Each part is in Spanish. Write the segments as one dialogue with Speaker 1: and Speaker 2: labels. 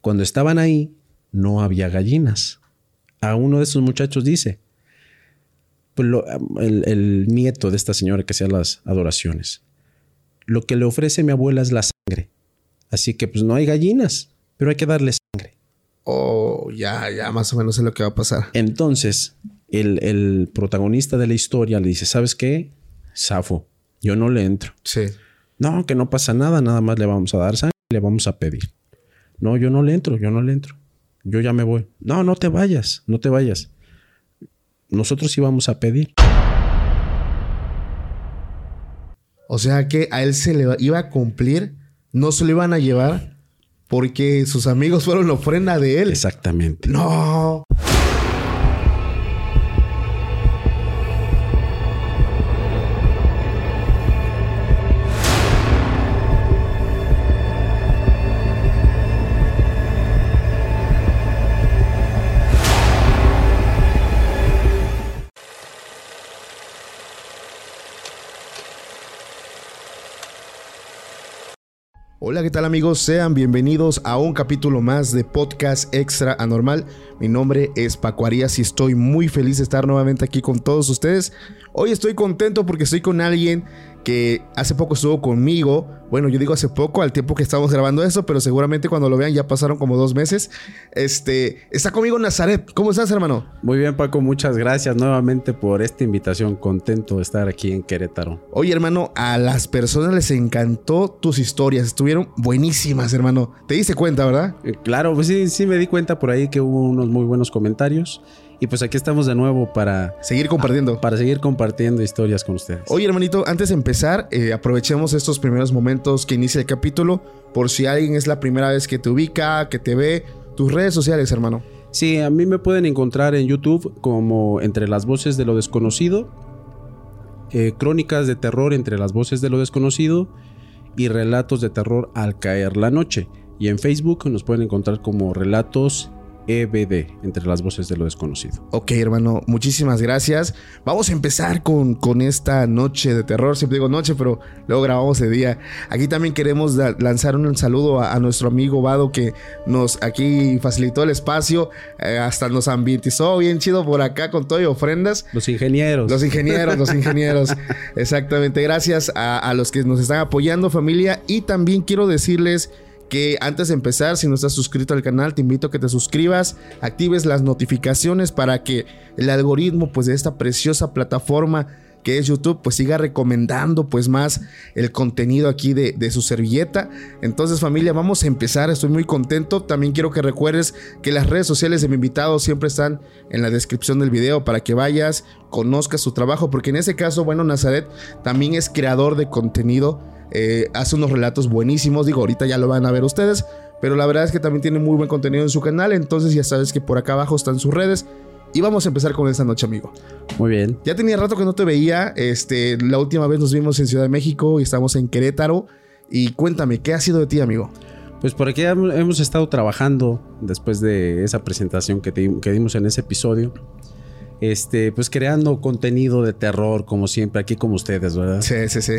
Speaker 1: Cuando estaban ahí, no había gallinas. A uno de esos muchachos dice, pues el, el nieto de esta señora que hacía las adoraciones, lo que le ofrece mi abuela es la sangre. Así que pues no hay gallinas, pero hay que darle sangre.
Speaker 2: Oh, ya, ya, más o menos sé lo que va a pasar.
Speaker 1: Entonces, el, el protagonista de la historia le dice, ¿sabes qué? Safo, yo no le entro.
Speaker 2: Sí.
Speaker 1: No, que no pasa nada, nada más le vamos a dar sangre y le vamos a pedir. No, yo no le entro, yo no le entro. Yo ya me voy. No, no te vayas, no te vayas. Nosotros íbamos a pedir.
Speaker 2: O sea que a él se le iba a cumplir, no se lo iban a llevar porque sus amigos fueron la ofrenda de él.
Speaker 1: Exactamente.
Speaker 2: No. Hola, ¿qué tal amigos? Sean bienvenidos a un capítulo más de Podcast Extra Anormal. Mi nombre es Paco y estoy muy feliz de estar nuevamente aquí con todos ustedes. Hoy estoy contento porque estoy con alguien que hace poco estuvo conmigo. Bueno, yo digo hace poco, al tiempo que estamos grabando eso, pero seguramente cuando lo vean ya pasaron como dos meses. Este, está conmigo Nazaret. ¿Cómo estás, hermano?
Speaker 1: Muy bien, Paco. Muchas gracias nuevamente por esta invitación. Contento de estar aquí en Querétaro.
Speaker 2: Oye, hermano, a las personas les encantó tus historias. Estuvieron buenísimas, hermano. ¿Te diste cuenta, verdad?
Speaker 1: Eh, claro, pues sí, sí me di cuenta por ahí que hubo unos muy buenos comentarios. Y pues aquí estamos de nuevo para
Speaker 2: seguir compartiendo.
Speaker 1: para seguir compartiendo historias con ustedes.
Speaker 2: Oye, hermanito, antes de empezar, eh, aprovechemos estos primeros momentos que inicia el capítulo. Por si alguien es la primera vez que te ubica, que te ve, tus redes sociales, hermano.
Speaker 1: Sí, a mí me pueden encontrar en YouTube como Entre las Voces de lo Desconocido, eh, Crónicas de Terror entre las Voces de lo Desconocido y Relatos de Terror al Caer la Noche. Y en Facebook nos pueden encontrar como Relatos EBD, entre las voces de lo desconocido.
Speaker 2: Ok, hermano, muchísimas gracias. Vamos a empezar con, con esta noche de terror. Siempre digo noche, pero luego grabamos de día. Aquí también queremos lanzar un saludo a, nuestro amigo Vado que nos aquí facilitó el espacio, eh, hasta nos ambientizó bien chido por acá con todo y ofrendas.
Speaker 1: Los ingenieros.
Speaker 2: Los ingenieros, los ingenieros. Exactamente. Gracias a, a los que nos están apoyando, familia. Y también quiero decirles que antes de empezar, si no estás suscrito al canal, te invito a que te suscribas, actives las notificaciones para que el algoritmo pues de esta preciosa plataforma que es YouTube, pues siga recomendando pues más el contenido aquí de, de, su servilleta. Entonces familia, vamos a empezar, estoy muy contento. También quiero que recuerdes que las redes sociales de mi invitado siempre están en la descripción del video para que vayas, conozcas su trabajo, porque en ese caso, bueno, Nazaret también es creador de contenido eh, hace unos relatos buenísimos. Digo, ahorita ya lo van a ver ustedes. Pero la verdad es que también tiene muy buen contenido en su canal. Entonces ya sabes que por acá abajo están sus redes. Y vamos a empezar con esta noche, amigo.
Speaker 1: Muy bien.
Speaker 2: Ya tenía rato que no te veía. Este, la última vez nos vimos en Ciudad de México y estamos en Querétaro. Y cuéntame, ¿qué ha sido de ti, amigo?
Speaker 1: Pues por aquí hemos estado trabajando después de esa presentación que, que dimos en ese episodio. Este, pues creando contenido de terror, como siempre, aquí como ustedes, ¿verdad?
Speaker 2: Sí, sí, sí.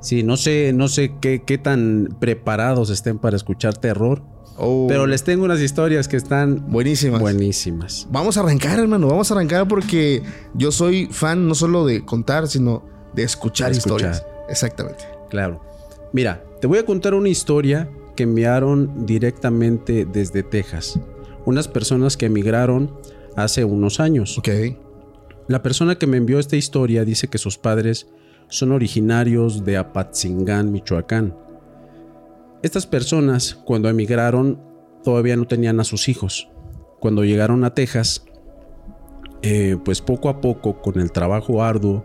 Speaker 1: Sí, no sé, no sé qué, qué tan preparados estén para escuchar terror.
Speaker 2: Oh.
Speaker 1: Pero les tengo unas historias que están
Speaker 2: buenísimas.
Speaker 1: Buenísimas.
Speaker 2: Vamos a arrancar, hermano. Vamos a arrancar porque yo soy fan no solo de contar, sino de escuchar,
Speaker 1: De escuchar.
Speaker 2: historias. Exactamente.
Speaker 1: Claro. Mira, te voy a contar una historia que enviaron directamente desde Texas. Unas personas que emigraron hace unos años.
Speaker 2: Ok.
Speaker 1: La persona que me envió esta historia dice que sus padres son originarios de Apatzingán, Michoacán. Estas personas, cuando emigraron, todavía no tenían a sus hijos. Cuando llegaron a Texas, eh, pues poco a poco, con el trabajo arduo,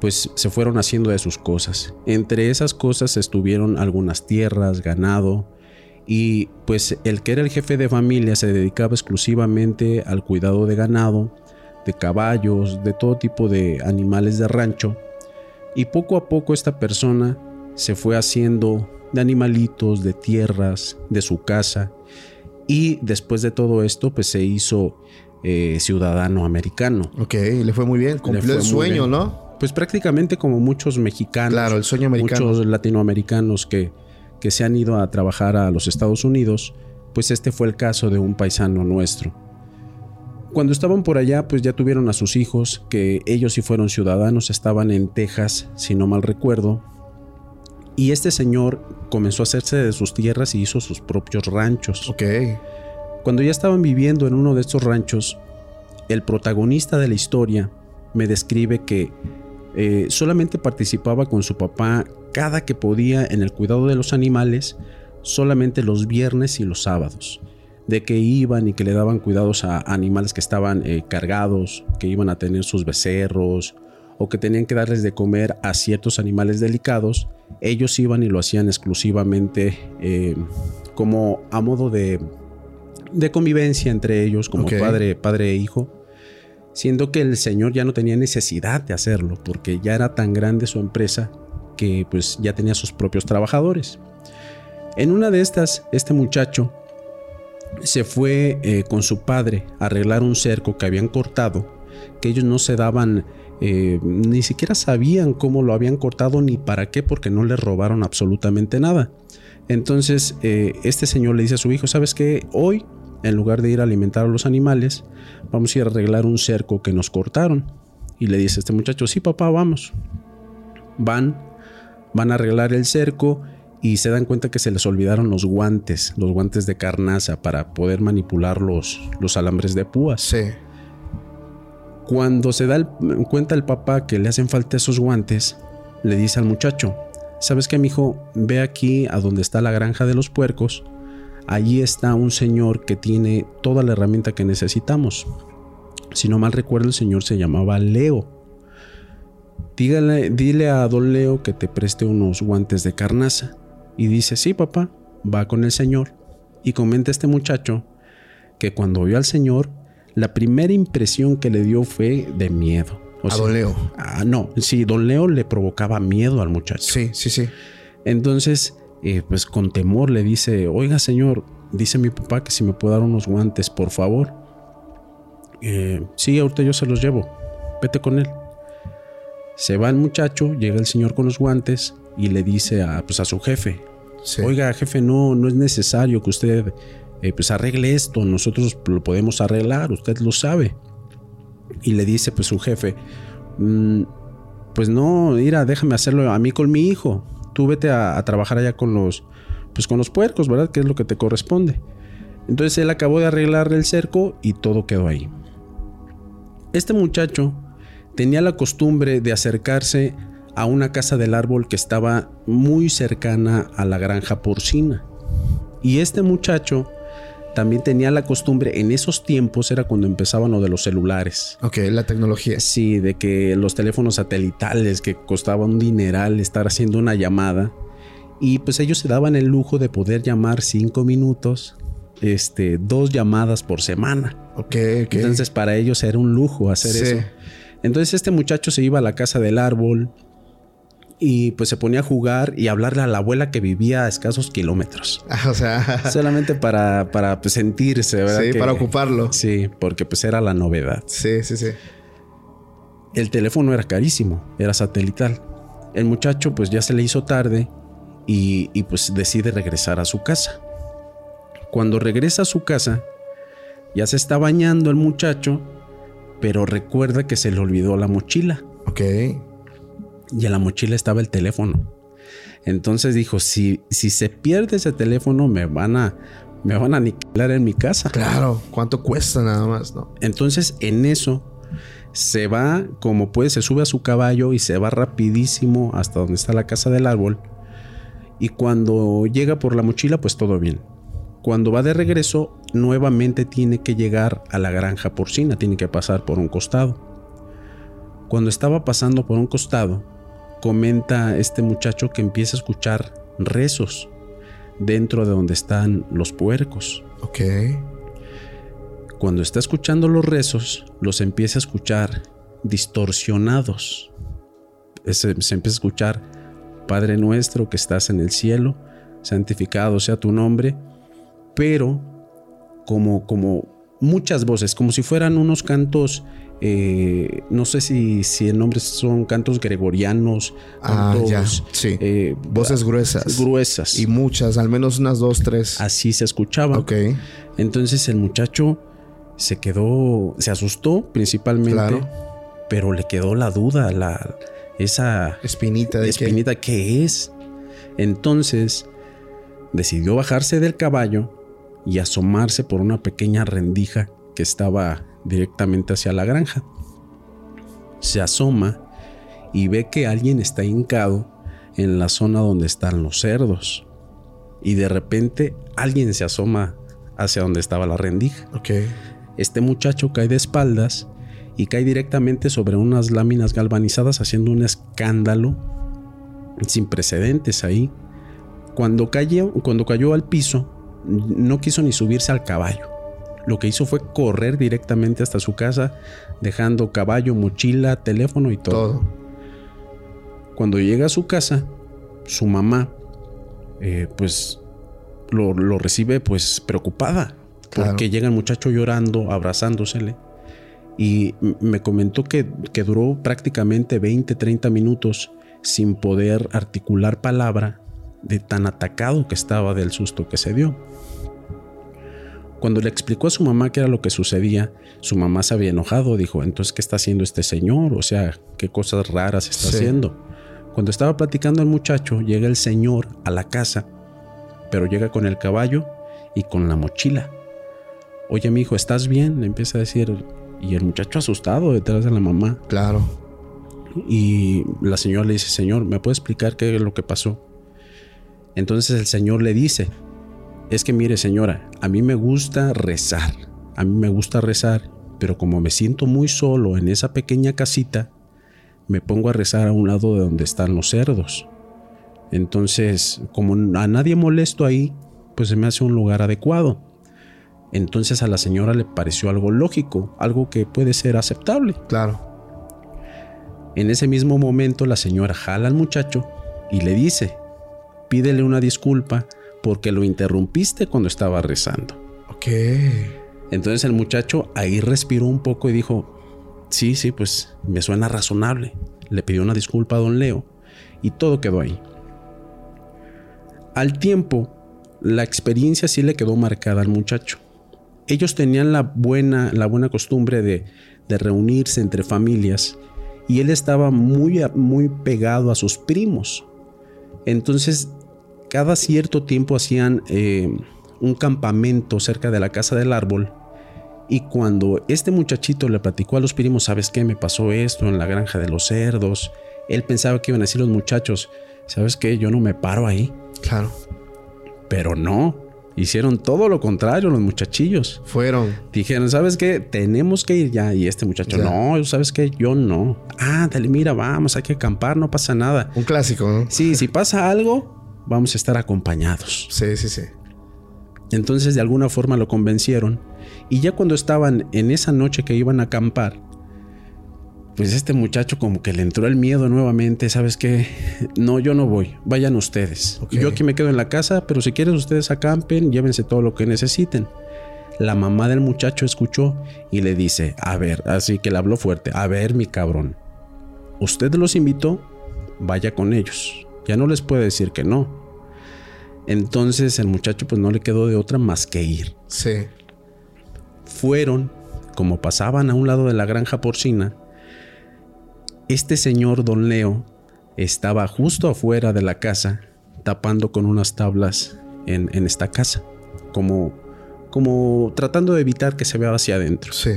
Speaker 1: pues se fueron haciendo de sus cosas. Entre esas cosas estuvieron algunas tierras, ganado, y pues el que era el jefe de familia se dedicaba exclusivamente al cuidado de ganado, de caballos, de todo tipo de animales de rancho, y poco a poco esta persona se fue haciendo de animalitos, de tierras, de su casa. Y después de todo esto, pues se hizo eh, ciudadano americano.
Speaker 2: Ok, le fue muy bien. Cumplió el sueño, ¿no?
Speaker 1: Pues prácticamente como muchos mexicanos.
Speaker 2: Claro, el sueño americano.
Speaker 1: Muchos latinoamericanos que, que se han ido a trabajar a los Estados Unidos, pues este fue el caso de un paisano nuestro. Cuando estaban por allá, pues ya tuvieron a sus hijos, que ellos sí fueron ciudadanos, estaban en Texas, si no mal recuerdo. Y este señor comenzó a hacerse de sus tierras y hizo sus propios ranchos.
Speaker 2: Ok.
Speaker 1: Cuando ya estaban viviendo en uno de estos ranchos, el protagonista de la historia me describe que eh, solamente participaba con su papá cada que podía en el cuidado de los animales, solamente los viernes y los sábados de que iban y que le daban cuidados a animales que estaban eh, cargados, que iban a tener sus becerros o que tenían que darles de comer a ciertos animales delicados, ellos iban y lo hacían exclusivamente eh, como a modo de, de, convivencia entre ellos, como padre, padre e hijo, siendo que el señor ya no tenía necesidad de hacerlo, porque ya era tan grande su empresa que pues ya tenía sus propios trabajadores. En una de estas, este muchacho se fue eh, con su padre a arreglar un cerco que habían cortado, que ellos no se daban, eh, ni siquiera sabían cómo lo habían cortado ni para qué, porque no le robaron absolutamente nada. Entonces eh, este señor le dice a su hijo, ¿sabes qué? Hoy, en lugar de ir a alimentar a los animales, vamos a ir a arreglar un cerco que nos cortaron. Y le dice a este muchacho, sí papá, vamos. Van, van a arreglar el cerco y se dan cuenta que se les olvidaron los guantes, los guantes de carnaza para poder manipular los, los alambres de púas.
Speaker 2: Sí.
Speaker 1: Cuando se da cuenta el papá que le hacen falta esos guantes, le dice al muchacho, ¿sabes qué, mijo? Ve aquí a donde está la granja de los puercos. Allí está un señor que tiene toda la herramienta que necesitamos. Si no mal recuerdo, el señor se llamaba Leo. Dígale, dile a don Leo que te preste unos guantes de carnaza. Y dice, sí, papá, va con el Señor. Y comenta este muchacho que cuando vio al Señor, la primera impresión que le dio fue de miedo.
Speaker 2: a don Leo.
Speaker 1: Ah, no, sí, don Leo le provocaba miedo al muchacho.
Speaker 2: Sí, sí, sí.
Speaker 1: Entonces, eh, pues con temor le dice, oiga señor, dice mi papá que si me puede dar unos guantes, por favor. Eh, sí, ahorita yo se los llevo, vete con él. Se va el muchacho, llega el señor con los guantes y le dice a, pues, a su jefe, Oiga, jefe, no, no es necesario que usted eh, pues arregle esto, nosotros lo podemos arreglar, usted lo sabe. Y le dice pues su jefe, mm, pues no, mira, déjame hacerlo a mí con mi hijo. Tú vete a, trabajar allá con los, pues con los puercos, ¿verdad? Que es lo que te corresponde. Entonces él acabó de arreglar el cerco y todo quedó ahí. Este muchacho tenía la costumbre de acercarse a una casa del árbol que estaba muy cercana a la granja porcina. Y este muchacho también tenía la costumbre, en esos tiempos era cuando empezaban lo de los celulares.
Speaker 2: Ok, la tecnología.
Speaker 1: Sí, de que los teléfonos satelitales que costaban un dineral estar haciendo una llamada. Y pues ellos se daban el lujo de poder llamar cinco minutos, este, dos llamadas por semana.
Speaker 2: Ok, ok.
Speaker 1: Entonces para ellos era un lujo hacer eso. Entonces este muchacho se iba a la casa del árbol, y pues se ponía a jugar y hablarle a la abuela que vivía a escasos kilómetros.
Speaker 2: o sea,
Speaker 1: solamente para, para pues, sentirse, ¿verdad?
Speaker 2: Sí, para ocuparlo.
Speaker 1: Sí, porque pues era la novedad.
Speaker 2: Sí, sí, sí.
Speaker 1: El teléfono era carísimo, era satelital. El muchacho pues ya se le hizo tarde y, y pues decide regresar a su casa. Cuando regresa a su casa, ya se está bañando el muchacho, pero recuerda que se le olvidó la mochila.
Speaker 2: Ok
Speaker 1: y en la mochila estaba el teléfono. Entonces dijo, si, si se pierde ese teléfono me van a me van a aniquilar en mi casa.
Speaker 2: Claro, ¿cuánto cuesta nada más, no?
Speaker 1: Entonces, en eso se va como puede, se sube a su caballo y se va rapidísimo hasta donde está la casa del árbol. Y cuando llega por la mochila, pues todo bien. Cuando va de regreso, nuevamente tiene que llegar a la granja porcina, tiene que pasar por un costado. Cuando estaba pasando por un costado, comenta este muchacho que empieza a escuchar rezos dentro de donde están los puercos.
Speaker 2: Ok.
Speaker 1: Cuando está escuchando los rezos, los empieza a escuchar distorsionados. Se, empieza a escuchar, Padre nuestro que estás en el cielo, santificado sea tu nombre, pero como, como muchas voces, como si fueran unos cantos, eh, no sé si, si el nombre son cantos gregorianos,
Speaker 2: Ah,
Speaker 1: cantos,
Speaker 2: ya. Sí.
Speaker 1: eh,
Speaker 2: Voces gruesas.
Speaker 1: gruesas.
Speaker 2: Y muchas, al menos unas dos, tres.
Speaker 1: Así se escuchaba.
Speaker 2: Ok.
Speaker 1: Entonces el muchacho se quedó, se asustó principalmente,
Speaker 2: Claro.
Speaker 1: pero le quedó la duda, la, esa
Speaker 2: Espinita de que.
Speaker 1: espinita, ¿qué es? Entonces decidió bajarse del caballo y asomarse por una pequeña rendija que estaba directamente hacia la granja. Se asoma y ve que alguien está hincado en la zona donde están los cerdos. Y de repente alguien se asoma hacia donde estaba la rendija. Este muchacho cae de espaldas y cae directamente sobre unas láminas galvanizadas haciendo un escándalo sin precedentes ahí. Cuando cayó, cuando cayó al piso, no quiso ni subirse al caballo. Lo que hizo fue correr directamente hasta su casa, dejando caballo, mochila, teléfono y todo.
Speaker 2: Todo.
Speaker 1: Cuando llega a su casa, su mamá, eh, pues lo, lo recibe pues preocupada.
Speaker 2: Claro.
Speaker 1: Porque llega el muchacho llorando, abrazándosele. Y me comentó que, que duró prácticamente 20, 30 minutos sin poder articular palabra de tan atacado que estaba del susto que se dio. Cuando le explicó a su mamá qué era lo que sucedía, su mamá se había enojado, dijo, entonces, ¿qué está haciendo este señor? O sea, ¿qué cosas raras está
Speaker 2: Sí.
Speaker 1: haciendo? Cuando estaba platicando el muchacho, llega el señor a la casa, pero llega con el caballo y con la mochila. Oye, mi hijo, ¿estás bien? Le empieza a decir, y el muchacho asustado detrás de la mamá.
Speaker 2: Claro.
Speaker 1: Y la señora le dice, Señor, ¿me puede explicar qué es lo que pasó? Entonces el Señor le dice, es que mire señora, a mí me gusta rezar, a mí me gusta rezar, pero como me siento muy solo en esa pequeña casita, me pongo a rezar a un lado de donde están los cerdos. Entonces, como a nadie molesto ahí, pues se me hace un lugar adecuado. Entonces a la señora le pareció algo lógico, algo que puede ser aceptable.
Speaker 2: Claro.
Speaker 1: En ese mismo momento la señora jala al muchacho y le dice, pídele una disculpa porque lo interrumpiste cuando estaba rezando.
Speaker 2: Ok.
Speaker 1: Entonces el muchacho ahí respiró un poco y dijo, sí, sí, pues me suena razonable. Le pidió una disculpa a don Leo y todo quedó ahí. Al tiempo, la experiencia sí le quedó marcada al muchacho. Ellos tenían la buena, la buena costumbre de, de reunirse entre familias y él estaba muy, muy pegado a sus primos. Entonces, cada cierto tiempo hacían eh, un campamento cerca de la casa del árbol. Y cuando este muchachito le platicó a los primos, ¿sabes qué? Me pasó esto en la granja de los cerdos. Él pensaba que iban a decir los muchachos, ¿sabes qué? Yo no me paro ahí.
Speaker 2: Claro.
Speaker 1: Pero no, hicieron todo lo contrario los muchachillos.
Speaker 2: Fueron.
Speaker 1: Dijeron, ¿sabes qué? Tenemos que ir ya. Y este muchacho,
Speaker 2: Ya.
Speaker 1: no, ¿sabes qué? Yo no. Ah, dale, mira, vamos, hay que acampar, no pasa nada.
Speaker 2: Un clásico, ¿no?
Speaker 1: Sí, si pasa algo, vamos a estar acompañados.
Speaker 2: Sí, sí, sí.
Speaker 1: Entonces de alguna forma lo convencieron. Y ya cuando estaban en esa noche que iban a acampar, pues este muchacho como que le entró el miedo nuevamente, ¿sabes qué? No, yo no voy, vayan ustedes. Yo aquí me quedo en la casa, pero si quieren ustedes acampen, llévense todo lo que necesiten. La mamá del muchacho escuchó y le dice, a ver, así que le habló fuerte, a ver mi cabrón, usted los invitó, vaya con ellos. Ya no les puede decir que no. Entonces el muchacho pues no le quedó de otra más que ir.
Speaker 2: Sí.
Speaker 1: Fueron, como pasaban a un lado de la granja porcina, este señor don Leo estaba justo afuera de la casa tapando con unas tablas en, en esta casa, como, como tratando de evitar que se vea hacia adentro.
Speaker 2: Sí.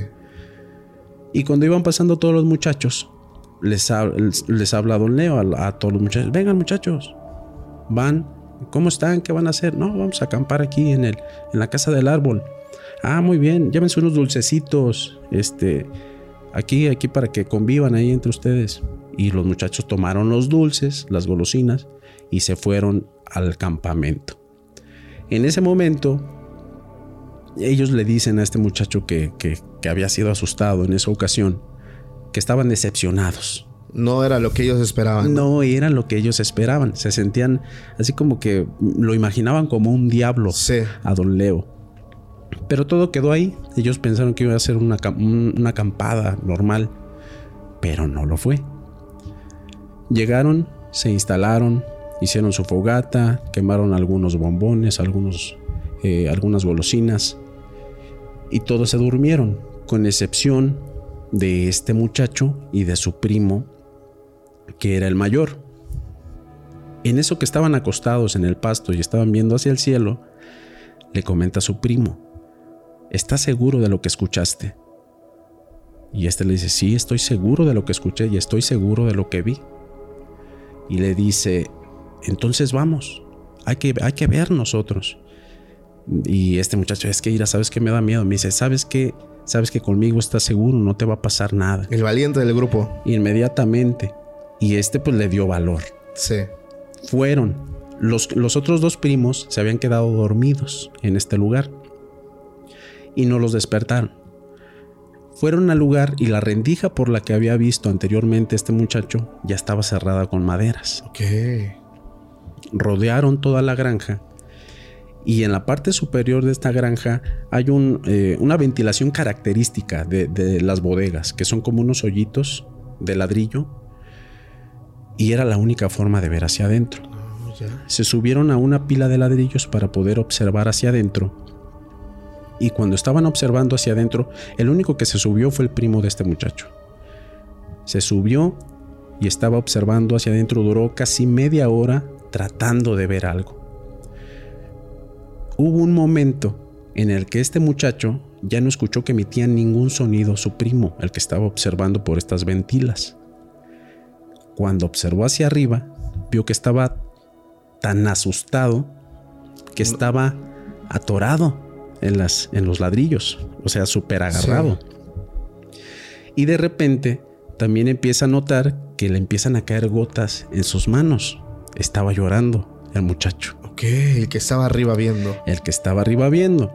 Speaker 1: Y cuando iban pasando todos los muchachos, les, ha- les habla Don Leo a, a todos los muchachos. Vengan muchachos, van, ¿cómo están? ¿Qué van a hacer? No, vamos a acampar aquí en, el, en la casa del árbol. Ah, muy bien, llévense unos dulcecitos, este, aquí, aquí para que convivan ahí entre ustedes. Y los muchachos tomaron los dulces, las golosinas, y se fueron al campamento. En ese momento, ellos le dicen a este muchacho que- que había sido asustado en esa ocasión, que estaban decepcionados.
Speaker 2: No era lo que ellos esperaban.
Speaker 1: No era lo que ellos esperaban. Se sentían así como que lo imaginaban como un diablo
Speaker 2: Sí.
Speaker 1: a don Leo. Pero todo quedó ahí. Ellos pensaron que iba a ser una, una acampada normal, pero no lo fue. Llegaron, se instalaron, hicieron su fogata, quemaron algunos bombones, algunos, eh, algunas golosinas y todos se durmieron, con excepción de este muchacho y de su primo, que era el mayor. En eso que estaban acostados en el pasto y estaban viendo hacia el cielo, le comenta a su primo, ¿estás seguro de lo que escuchaste? Y este le dice, sí, estoy seguro de lo que escuché y estoy seguro de lo que vi y le dice, entonces vamos, hay que, hay que ver nosotros. Y este muchacho, es que Ira, ¿sabes que me da miedo? Me dice, ¿sabes que Sabes que conmigo estás seguro, no te va a pasar nada.
Speaker 2: El valiente del grupo.
Speaker 1: Inmediatamente. Y este pues le dio valor.
Speaker 2: Sí.
Speaker 1: Fueron. Los, los otros dos primos se habían quedado dormidos en este lugar. Y no los despertaron. Fueron al lugar y la rendija por la que había visto anteriormente este muchacho ya estaba cerrada con maderas.
Speaker 2: Ok.
Speaker 1: Rodearon toda la granja y en la parte superior de esta granja hay eh, una ventilación característica de, las bodegas, que son como unos hoyitos de ladrillo y era la única forma de ver hacia adentro. Ah, Se subieron a una pila de ladrillos para poder observar hacia adentro y cuando estaban observando hacia adentro, el único que se subió fue el primo de este muchacho. Se subió y estaba observando hacia adentro, duró casi media hora tratando de ver algo. Hubo un momento en el que este muchacho ya no escuchó que emitía ningún sonido su primo, el que estaba observando por estas ventilas. Cuando observó hacia arriba, vio que estaba tan asustado que estaba atorado en, las, en los ladrillos, o sea, súper agarrado. Y de repente también empieza a notar que le empiezan a caer gotas en sus manos. Estaba llorando el muchacho.
Speaker 2: Ok, el que estaba arriba viendo.
Speaker 1: El que estaba arriba viendo.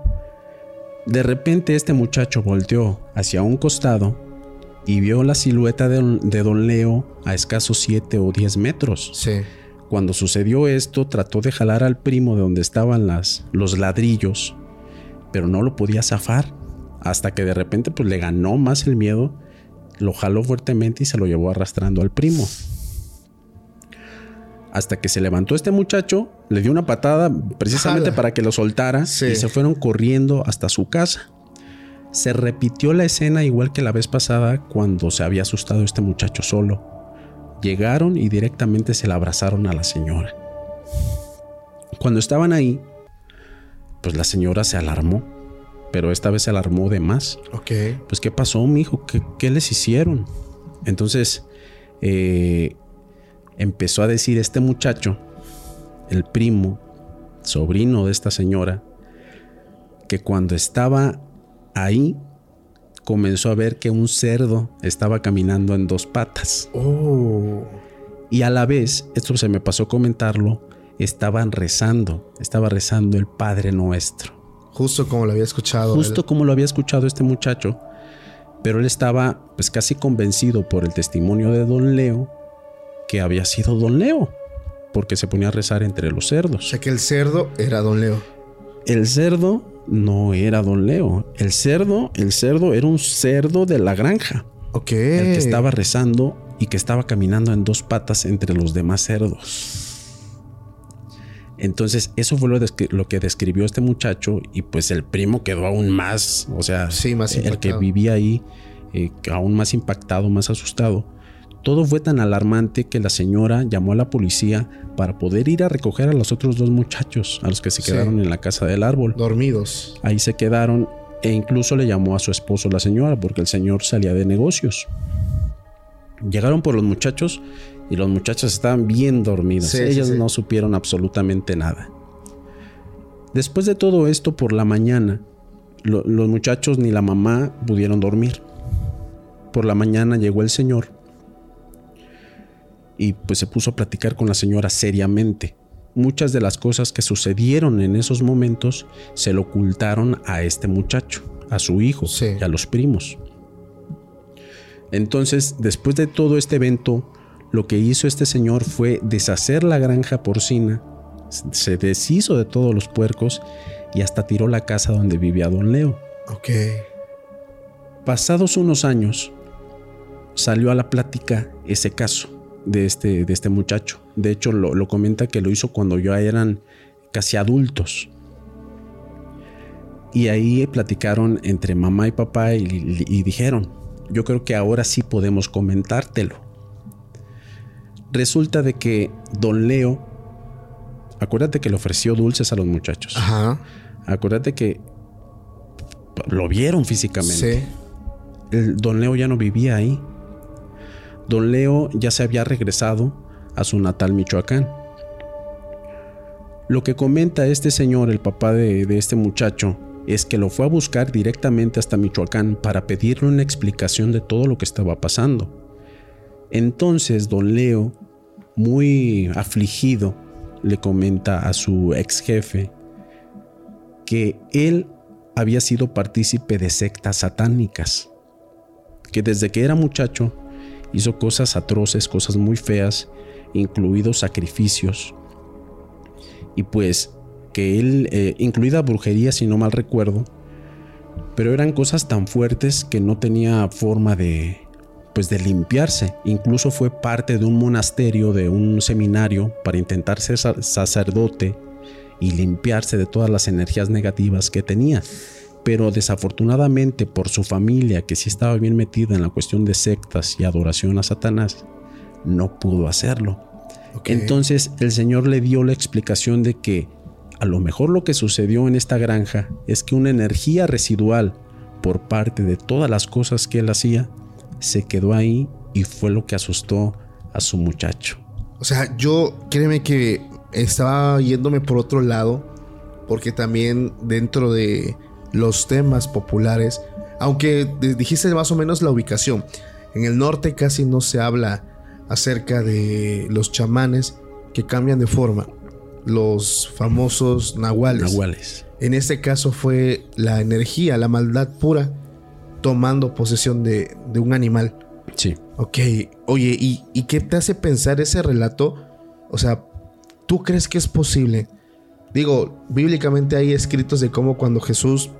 Speaker 1: De repente este muchacho volteó hacia un costado y vio la silueta de, de Don Leo a escasos 7 o 10 metros.
Speaker 2: Sí.
Speaker 1: Cuando sucedió esto, trató de jalar al primo de donde estaban las, los ladrillos pero no lo podía zafar. Hasta que de repente pues le ganó más el miedo, lo jaló fuertemente y se lo llevó arrastrando al primo. Hasta que se levantó este muchacho, le dio una patada precisamente para que lo soltara y se fueron corriendo hasta su casa. Se repitió la escena igual que la vez pasada cuando se había asustado este muchacho solo. Llegaron y directamente se la abrazaron a la señora. Cuando estaban ahí, pues la señora se alarmó, pero esta vez se alarmó de más.
Speaker 2: Ok.
Speaker 1: Pues, ¿qué pasó, mi hijo? ¿Qué, les hicieron? Entonces, eh, empezó a decir este muchacho, el primo, sobrino de esta señora, que cuando estaba ahí, comenzó a ver que un cerdo estaba caminando en dos patas.
Speaker 2: Oh.
Speaker 1: Y a la vez, esto se me pasó comentarlo, estaban rezando, estaba rezando el Padre Nuestro.
Speaker 2: Justo como lo había escuchado.
Speaker 1: Justo como lo había escuchado este muchacho, pero él estaba pues casi convencido por el testimonio de Don Leo que había sido Don Leo, porque se ponía a rezar entre los cerdos.
Speaker 2: O sea que el cerdo era Don Leo.
Speaker 1: El cerdo no era Don Leo. El cerdo, el cerdo era un cerdo de la granja.
Speaker 2: Ok.
Speaker 1: El que estaba rezando y que estaba caminando en dos patas entre los demás cerdos. Entonces, eso fue lo, que describió este muchacho y pues el primo quedó aún más, o sea, el que vivía ahí, eh, aún más impactado, más asustado. Todo fue tan alarmante que la señora llamó a la policía para poder ir a recoger a los otros dos muchachos, a los que se quedaron en la casa del árbol.
Speaker 2: Dormidos.
Speaker 1: Ahí se quedaron e incluso le llamó a su esposo la señora porque el señor salía de negocios. Llegaron por los muchachos y los muchachos estaban bien dormidos. Ellos no supieron absolutamente nada. Después de todo esto, por la mañana, los muchachos ni la mamá pudieron dormir. Por la mañana llegó el señor y pues se puso a platicar con la señora seriamente. Muchas de las cosas que sucedieron en esos momentos se lo ocultaron a este muchacho, a su hijo y a los primos. Entonces, después de todo este evento, lo que hizo este señor fue deshacer la granja porcina, se deshizo de todos los puercos y hasta tiró la casa donde vivía don Leo.
Speaker 2: Ok.
Speaker 1: Pasados unos años, salió a la plática ese caso de este, de este muchacho. De hecho, lo, lo comenta que lo hizo cuando ya eran casi adultos. Y ahí platicaron entre mamá y papá y, y dijeron, yo creo que ahora sí podemos comentártelo. Resulta de que don Leo, acuérdate que le ofreció dulces a los muchachos.
Speaker 2: Ajá.
Speaker 1: Acuérdate que lo vieron físicamente.
Speaker 2: Sí.
Speaker 1: El don Leo ya no vivía ahí. Don Leo ya se había regresado a su natal Michoacán. Lo que comenta este señor, el papá de, de este muchacho, es que lo fue a buscar directamente hasta Michoacán para pedirle una explicación de todo lo que estaba pasando. Entonces don Leo, muy afligido, le comenta a su ex jefe que él había sido partícipe de sectas satánicas, que desde que era muchacho hizo cosas atroces, cosas muy feas, incluidos sacrificios. Y pues que él, eh, incluida brujería si no mal recuerdo, pero eran cosas tan fuertes que no tenía forma de, pues de limpiarse. Incluso fue parte de un monasterio, de un seminario para intentar ser sacerdote y limpiarse de todas las energías negativas que tenía. Pero desafortunadamente por su familia, que sí estaba bien metida en la cuestión de sectas y adoración a Satanás, no pudo hacerlo.
Speaker 2: Okay.
Speaker 1: Entonces el Señor le dio la explicación de que a lo mejor lo que sucedió en esta granja es que una energía residual por parte de todas las cosas que él hacía se quedó ahí y fue lo que asustó a su muchacho.
Speaker 2: O sea, yo créeme que estaba yéndome por otro lado, porque también dentro de los temas populares, aunque dijiste más o menos la ubicación, en el norte casi no se habla acerca de los chamanes que cambian de forma, los famosos nahuales.
Speaker 1: Nahuales.
Speaker 2: En este caso fue la energía, la maldad pura, tomando posesión de, de un animal.
Speaker 1: Sí.
Speaker 2: Ok, oye, ¿y, ¿y qué te hace pensar ese relato? O sea, ¿tú crees que es posible? Digo, bíblicamente hay escritos de cómo cuando Jesús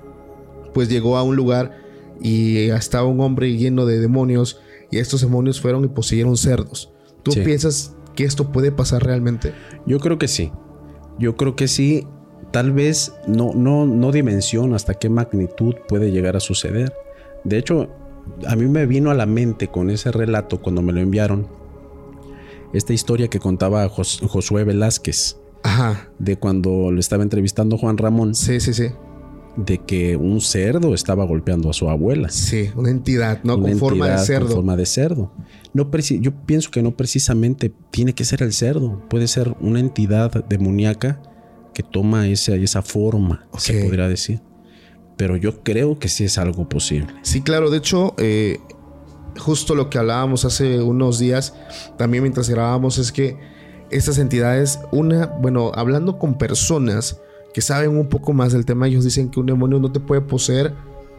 Speaker 2: pues llegó a un lugar y estaba un hombre lleno de demonios y estos demonios fueron y poseyeron cerdos. ¿Tú
Speaker 1: Sí.
Speaker 2: piensas que esto puede pasar realmente?
Speaker 1: Yo creo que sí. Yo creo que sí. Tal vez no, no, no dimensiono hasta qué magnitud puede llegar a suceder. De hecho, a mí me vino a la mente con ese relato cuando me lo enviaron. Esta historia que contaba Jos- Josué Velázquez
Speaker 2: Ajá,
Speaker 1: de cuando lo estaba entrevistando Juan Ramón,
Speaker 2: sí, sí, sí.
Speaker 1: de que un cerdo estaba golpeando a su abuela.
Speaker 2: Sí, una entidad, ¿no?
Speaker 1: Una
Speaker 2: con forma de cerdo.
Speaker 1: Con forma de cerdo. No yo pienso que no precisamente tiene que ser el cerdo. Puede ser una entidad demoníaca que toma esa, esa forma, se podría decir. Pero yo creo que sí es algo posible.
Speaker 2: Sí, claro. De hecho, eh, justo lo que hablábamos hace unos días, también mientras grabábamos, es que estas entidades, una, bueno, hablando con personas que saben un poco más del tema, ellos dicen que un demonio no te puede poseer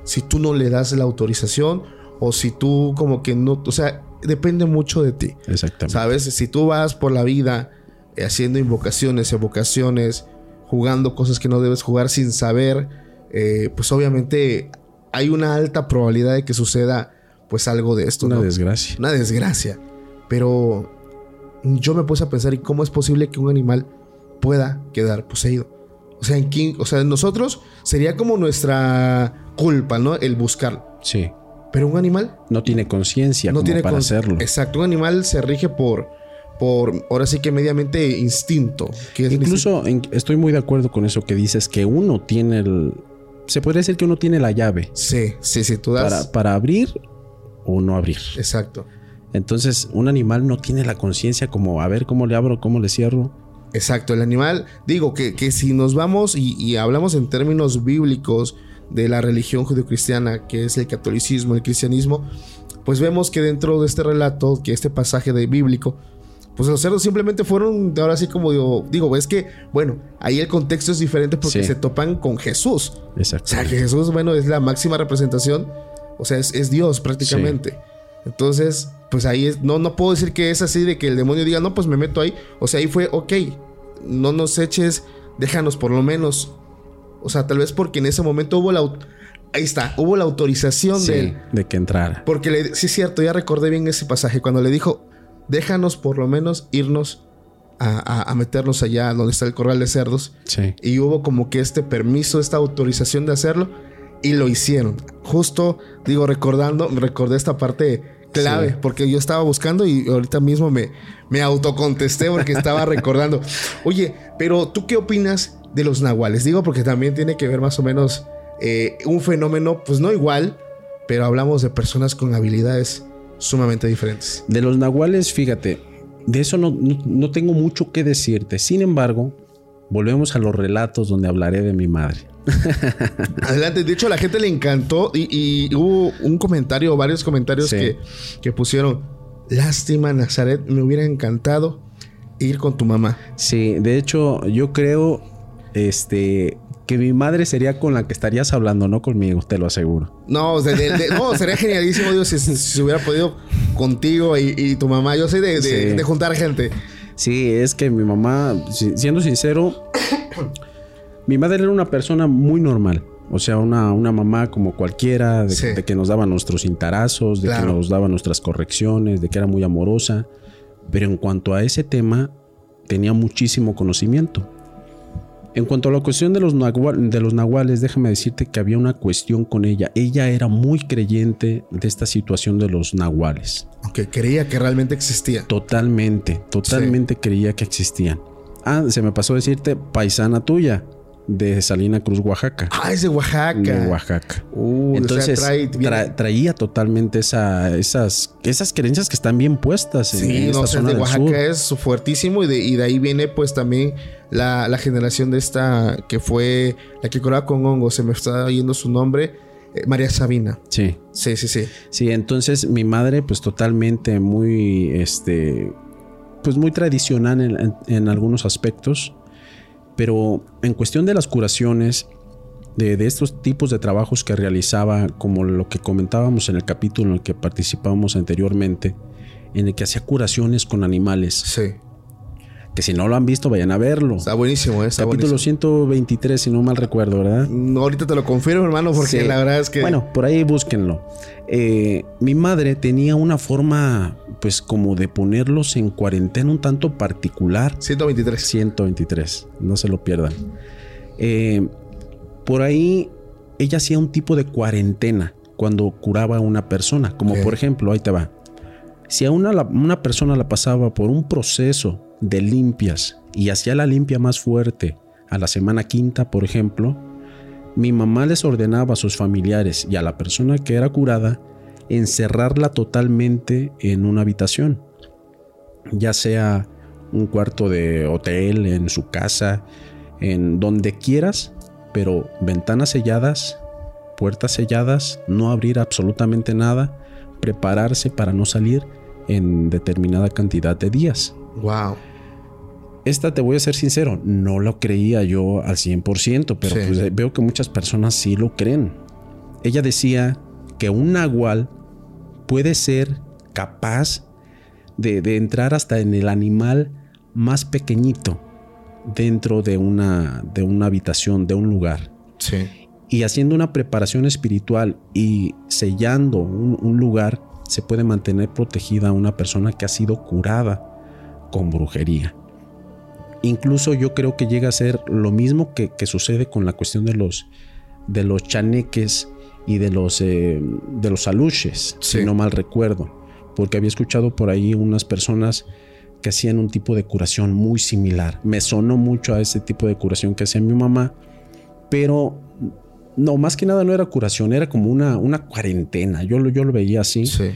Speaker 2: si tú no le das la autorización o si tú como que no, o sea, depende mucho de ti.
Speaker 1: Exactamente.
Speaker 2: ¿Sabes? Si tú vas por la vida eh, haciendo invocaciones, evocaciones, jugando cosas que no debes jugar sin saber, eh, pues obviamente hay una alta probabilidad de que suceda pues algo de esto.
Speaker 1: Una
Speaker 2: ¿no?
Speaker 1: desgracia.
Speaker 2: Una desgracia. Pero yo me puse a pensar, ¿y cómo es posible que un animal pueda quedar poseído? O sea, en quién, o sea, nosotros sería como nuestra culpa, ¿no? El buscarlo.
Speaker 1: Sí.
Speaker 2: Pero un animal
Speaker 1: No tiene conciencia
Speaker 2: no
Speaker 1: como
Speaker 2: tiene
Speaker 1: para
Speaker 2: con-
Speaker 1: hacerlo.
Speaker 2: Exacto, un animal se rige por, por ahora sí que mediamente instinto. Que es el
Speaker 1: Incluso en- estoy muy de acuerdo con eso que dices, que uno tiene el... Se podría decir que uno tiene la llave.
Speaker 2: Sí, sí, sí, tú das.
Speaker 1: para, para abrir o no abrir.
Speaker 2: Exacto,
Speaker 1: Entonces, un animal no tiene la conciencia como, a ver cómo le abro, cómo le cierro.
Speaker 2: exacto. El animal, digo que, que si nos vamos y, y hablamos en términos bíblicos de la religión judio-cristiana, que es el catolicismo, el cristianismo, pues vemos que dentro de este relato, que este pasaje de bíblico, pues los cerdos simplemente fueron, ahora sí como digo, digo, es que, bueno, ahí el contexto es diferente porque
Speaker 1: Sí.
Speaker 2: se topan con Jesús.
Speaker 1: Exacto.
Speaker 2: O sea, que Jesús, bueno, es la máxima representación. O sea, es, es Dios prácticamente. Entonces, pues ahí es, no, no puedo decir que es así de que el demonio diga, no, pues me meto ahí. O sea, ahí fue, ok, no nos eches, déjanos por lo menos O sea, tal vez porque en ese momento hubo la... Ahí está, hubo la autorización
Speaker 1: Sí,
Speaker 2: de él.
Speaker 1: de que entrara.
Speaker 2: Porque le, sí es cierto, ya recordé bien ese pasaje, cuando le dijo, déjanos por lo menos irnos a, a- a meternos allá donde está el corral de cerdos.
Speaker 1: Sí.
Speaker 2: Y hubo como que este permiso, esta autorización de hacerlo. Y lo hicieron. Justo, digo, recordando, recordé esta parte clave.
Speaker 1: Sí.
Speaker 2: Porque yo estaba buscando y ahorita mismo me, me autocontesté porque estaba recordando. Oye, pero ¿tú qué opinas de los nahuales? Digo, porque también tiene que ver más o menos eh, un fenómeno, pues no igual, pero hablamos de personas con habilidades sumamente diferentes.
Speaker 1: De los nahuales, fíjate, de eso no, no- no tengo mucho que decirte. Sin embargo, volvemos a los relatos donde hablaré de mi madre.
Speaker 2: Adelante, de hecho a la gente le encantó y, y hubo un comentario, varios comentarios
Speaker 1: Sí.
Speaker 2: que, que pusieron, lástima Nazaret, me hubiera encantado ir con tu mamá.
Speaker 1: Sí, de hecho, yo creo este, que mi madre sería con la que estarías hablando, no conmigo, te lo aseguro.
Speaker 2: No, de- de- no, sería genialísimo, Dios, si, si hubiera podido contigo y, y tu mamá. Yo soy
Speaker 1: Sí.
Speaker 2: de juntar gente.
Speaker 1: Sí, es que mi mamá, si- siendo sincero, mi madre era una persona muy normal. O sea, una, una mamá como cualquiera, de,
Speaker 2: Sí.
Speaker 1: de que nos daba nuestros cintarazos, de
Speaker 2: Claro.
Speaker 1: que nos daba nuestras correcciones, de que era muy amorosa. Pero en cuanto a ese tema, tenía muchísimo conocimiento. En cuanto a la cuestión de los, nahual- de los nahuales, déjame decirte que había una cuestión con ella. Ella era muy creyente de esta situación de los nahuales.
Speaker 2: Aunque creía que realmente existía.
Speaker 1: Totalmente, totalmente creía que existían. Ah, se me pasó decirte paisana tuya de Salina Cruz, Oaxaca.
Speaker 2: Ah, es de Oaxaca.
Speaker 1: De Oaxaca.
Speaker 2: Uh,
Speaker 1: Entonces
Speaker 2: o sea, trae-
Speaker 1: tra- traía totalmente esa, esas, esas creencias que están bien puestas en,
Speaker 2: Sí,
Speaker 1: en
Speaker 2: no,
Speaker 1: esta
Speaker 2: o sea, de Oaxaca
Speaker 1: sur.
Speaker 2: es fuertísimo y de, y de ahí viene pues también la, la generación de esta que fue la que curaba con hongo, se me está yendo su nombre, eh, María Sabina.
Speaker 1: Sí,
Speaker 2: Sí, sí, sí.
Speaker 1: sí. Entonces mi madre, pues totalmente muy, este, pues muy tradicional en, en- en algunos aspectos. Pero en cuestión de las curaciones, de, estos tipos de trabajos que realizaba, como lo que comentábamos en el capítulo en el que participábamos anteriormente, en el que hacía curaciones con animales,
Speaker 2: Sí.
Speaker 1: Que si no lo han visto, vayan a verlo.
Speaker 2: Está buenísimo, eh, está
Speaker 1: Capítulo
Speaker 2: buenísimo.
Speaker 1: 123, si no mal recuerdo, ¿verdad?
Speaker 2: No, ahorita te lo confirmo, hermano, porque
Speaker 1: Sí.
Speaker 2: la verdad es que.
Speaker 1: Bueno, por ahí búsquenlo. Eh, mi madre tenía una forma, pues como de ponerlos en cuarentena un tanto particular.
Speaker 2: 123.
Speaker 1: 123, no se lo pierdan. Eh, por ahí ella hacía un tipo de cuarentena cuando curaba a una persona, como por ejemplo, ahí te va. Si a una, una persona la pasaba por un proceso de limpias y hacía la limpia más fuerte a la semana quinta, por ejemplo, mi mamá les ordenaba a sus familiares y a la persona que era curada encerrarla totalmente en una habitación, ya sea un cuarto de hotel, en su casa, en donde quieras, pero ventanas selladas, puertas selladas, no abrir absolutamente nada, prepararse para no salir en determinada cantidad de días.
Speaker 2: Wow.
Speaker 1: Esta, te voy a ser sincero, no lo creía yo al 100%, pero
Speaker 2: Sí.
Speaker 1: pues, eh, veo que muchas personas sí lo creen. Ella decía que un nahual puede ser capaz de, de entrar hasta en el animal más pequeñito dentro de una, de una habitación, de un lugar.
Speaker 2: Sí.
Speaker 1: Y haciendo una preparación espiritual y sellando un, un lugar, se puede mantener protegida a una persona que ha sido curada con brujería. Incluso yo creo que llega a ser lo mismo que, que sucede con la cuestión de los, de los chaneques y de los, eh, de los aluches,
Speaker 2: Sí.
Speaker 1: si no mal recuerdo. Porque había escuchado por ahí unas personas que hacían un tipo de curación muy similar. Me sonó mucho a ese tipo de curación que hacía mi mamá, pero no, más que nada no era curación, era como una, una cuarentena. Yo, lo- yo lo veía así.
Speaker 2: Sí.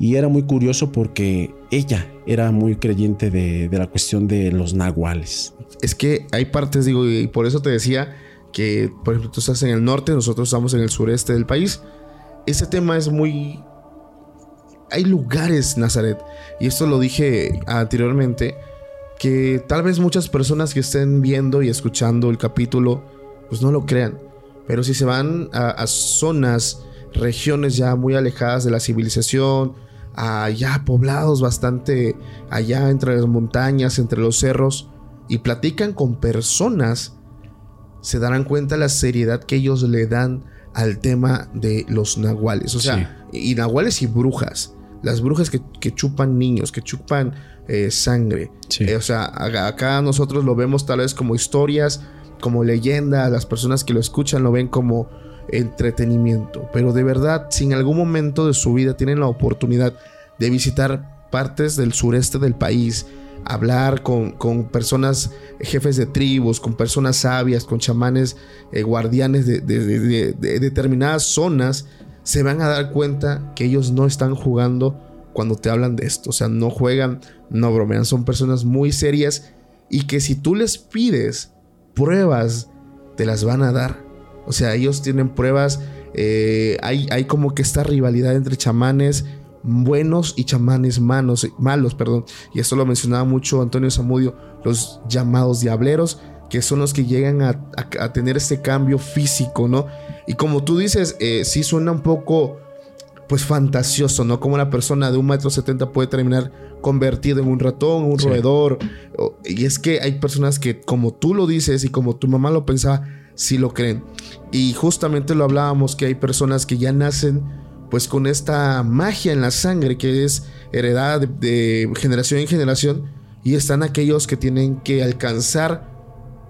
Speaker 1: Y era muy curioso porque ella era muy creyente de, la cuestión de los nahuales.
Speaker 2: Es que hay partes, digo, y por eso te decía que, por ejemplo, tú estás en el norte, nosotros estamos en el sureste del país. Ese tema es muy... Hay lugares, Nazaret, y esto lo dije anteriormente, que tal vez muchas personas que estén viendo y escuchando el capítulo, pues no lo crean. Pero si se van a zonas, regiones ya muy alejadas de la civilización, a ya poblados bastante allá entre las montañas, entre los cerros, y platican con personas se darán cuenta la seriedad que ellos le dan al tema de los nahuales. O sea, y nahuales y brujas. Las brujas que, chupan niños, que chupan eh, sangre. Eh, o sea, acá nosotros lo vemos tal vez como historias, como leyenda. Las personas que lo escuchan lo ven como entretenimiento. Pero de verdad, si en algún momento de su vida tienen la oportunidad de visitar partes del sureste del país, hablar con, personas, jefes de tribus, con personas sabias, con chamanes, eh, guardianes de, determinadas zonas, se van a dar cuenta que ellos no están jugando cuando te hablan de esto. O sea, no juegan, no bromean, son personas muy serias y que si tú les pides pruebas, te las van a dar. O sea, ellos tienen pruebas, eh, hay, hay como que esta rivalidad entre chamanes buenos y chamanes malos, malos, perdón. Y esto lo mencionaba mucho Antonio Zamudio, los llamados diableros, que son los que llegan a, tener este cambio físico, ¿no? Y como tú dices, eh, sí suena un poco, pues fantasioso, ¿no? Como una persona de un metro setenta puede terminar convertido en un ratón, un roedor. Y es que hay personas que, como tú lo dices y como tu mamá lo pensaba, sí lo creen. Y justamente lo hablábamos, que hay personas que ya nacen pues con esta magia en la sangre que es heredada de, generación en generación y están aquellos que tienen que alcanzar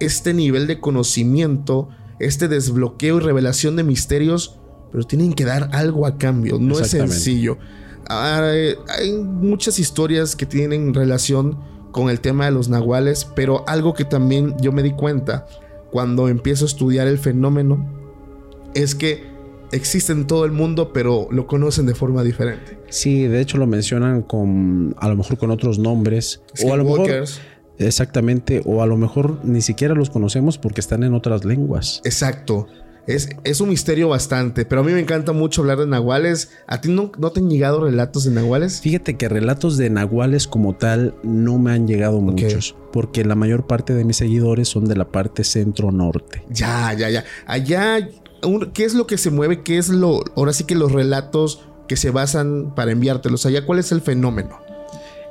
Speaker 2: este nivel de conocimiento, este desbloqueo y revelación de misterios, pero tienen que dar algo a cambio, no es sencillo. Hay, hay muchas historias que tienen relación con el tema de los nahuales, pero algo que también yo me di cuenta cuando empiezo a estudiar el fenómeno es que existe en todo el mundo, pero lo conocen de forma diferente.
Speaker 1: Sí, de hecho lo mencionan con a lo mejor con otros nombres o a lo mejor exactamente o a lo mejor ni siquiera los conocemos porque están en otras lenguas.
Speaker 2: Exacto. Es, es, un misterio bastante, pero a mí me encanta mucho hablar de nahuales. ¿A ti no, te han llegado relatos de nahuales?
Speaker 1: Fíjate que relatos de nahuales como tal no me han llegado muchos, porque la mayor parte de mis seguidores son de la parte centro-norte.
Speaker 2: Ya, ya, ya. Allá ¿qué es lo que se mueve? ¿Qué es lo, ahora sí que los relatos que se basan para enviártelos allá? ¿Cuál es el fenómeno?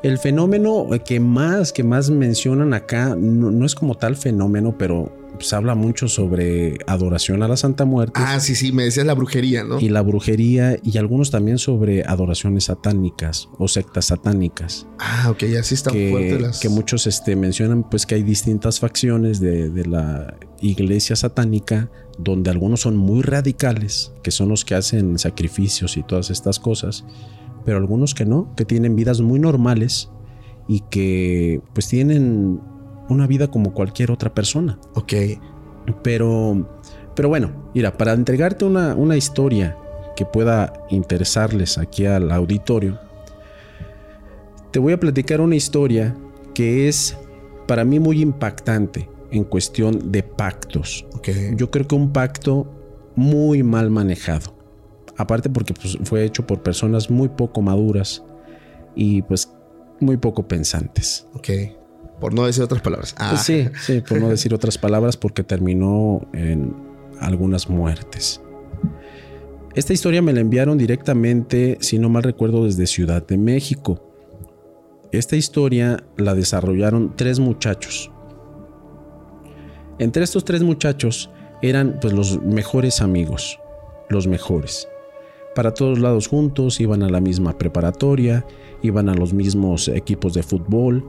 Speaker 1: El fenómeno que más, que más mencionan acá no, es como tal fenómeno, pero pues, habla mucho sobre adoración a la Santa Muerte.
Speaker 2: Ah, sí, sí, me decías la brujería, ¿no?
Speaker 1: Y la brujería y algunos también sobre adoraciones satánicas o sectas satánicas.
Speaker 2: Ah, ok, así están
Speaker 1: que,
Speaker 2: fuertes las...
Speaker 1: Que muchos este, mencionan pues que hay distintas facciones de, de la iglesia satánica donde algunos son muy radicales, que son los que hacen sacrificios y todas estas cosas, pero algunos que no, que tienen vidas muy normales y que pues tienen una vida como cualquier otra persona.
Speaker 2: Ok.
Speaker 1: Pero, pero bueno, mira, para entregarte una, una historia que pueda interesarles aquí al auditorio, te voy a platicar una historia que es para mí muy impactante en cuestión de pactos. Yo creo que un pacto muy mal manejado. Aparte porque pues, fue hecho por personas muy poco maduras y pues muy poco pensantes.
Speaker 2: Ok. Por no decir otras palabras.
Speaker 1: Ah. Sí, sí, por no decir otras palabras porque terminó en algunas muertes. Esta historia me la enviaron directamente, si no mal recuerdo, desde Ciudad de México. Esta historia la desarrollaron tres muchachos. Entre estos tres muchachos eran pues los mejores amigos, los mejores. Para todos lados juntos, iban a la misma preparatoria, iban a los mismos equipos de fútbol,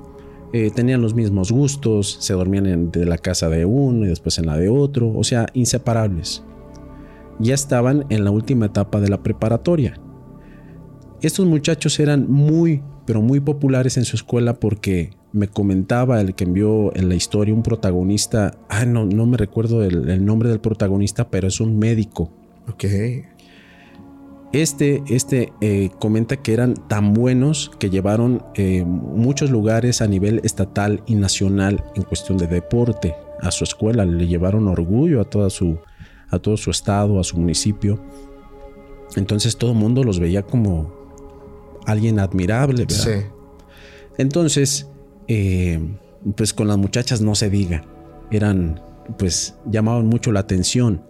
Speaker 1: eh, tenían los mismos gustos, se dormían en de la casa de uno y después en la de otro, o sea, inseparables. Ya estaban en la última etapa de la preparatoria. Estos muchachos eran muy, pero muy populares en su escuela porque me comentaba el que envió en la historia un protagonista, ah, no, no me recuerdo el, nombre del protagonista, pero es un médico.
Speaker 2: Ok.
Speaker 1: Este, este eh, comenta que eran tan buenos que llevaron eh, muchos lugares a nivel estatal y nacional en cuestión de deporte a su escuela, le llevaron orgullo a, toda su, a todo su estado, a su municipio. Entonces todo el mundo los veía como alguien admirable. Sí. Entonces, eh, pues con las muchachas no se diga. Eran, pues llamaban mucho la atención.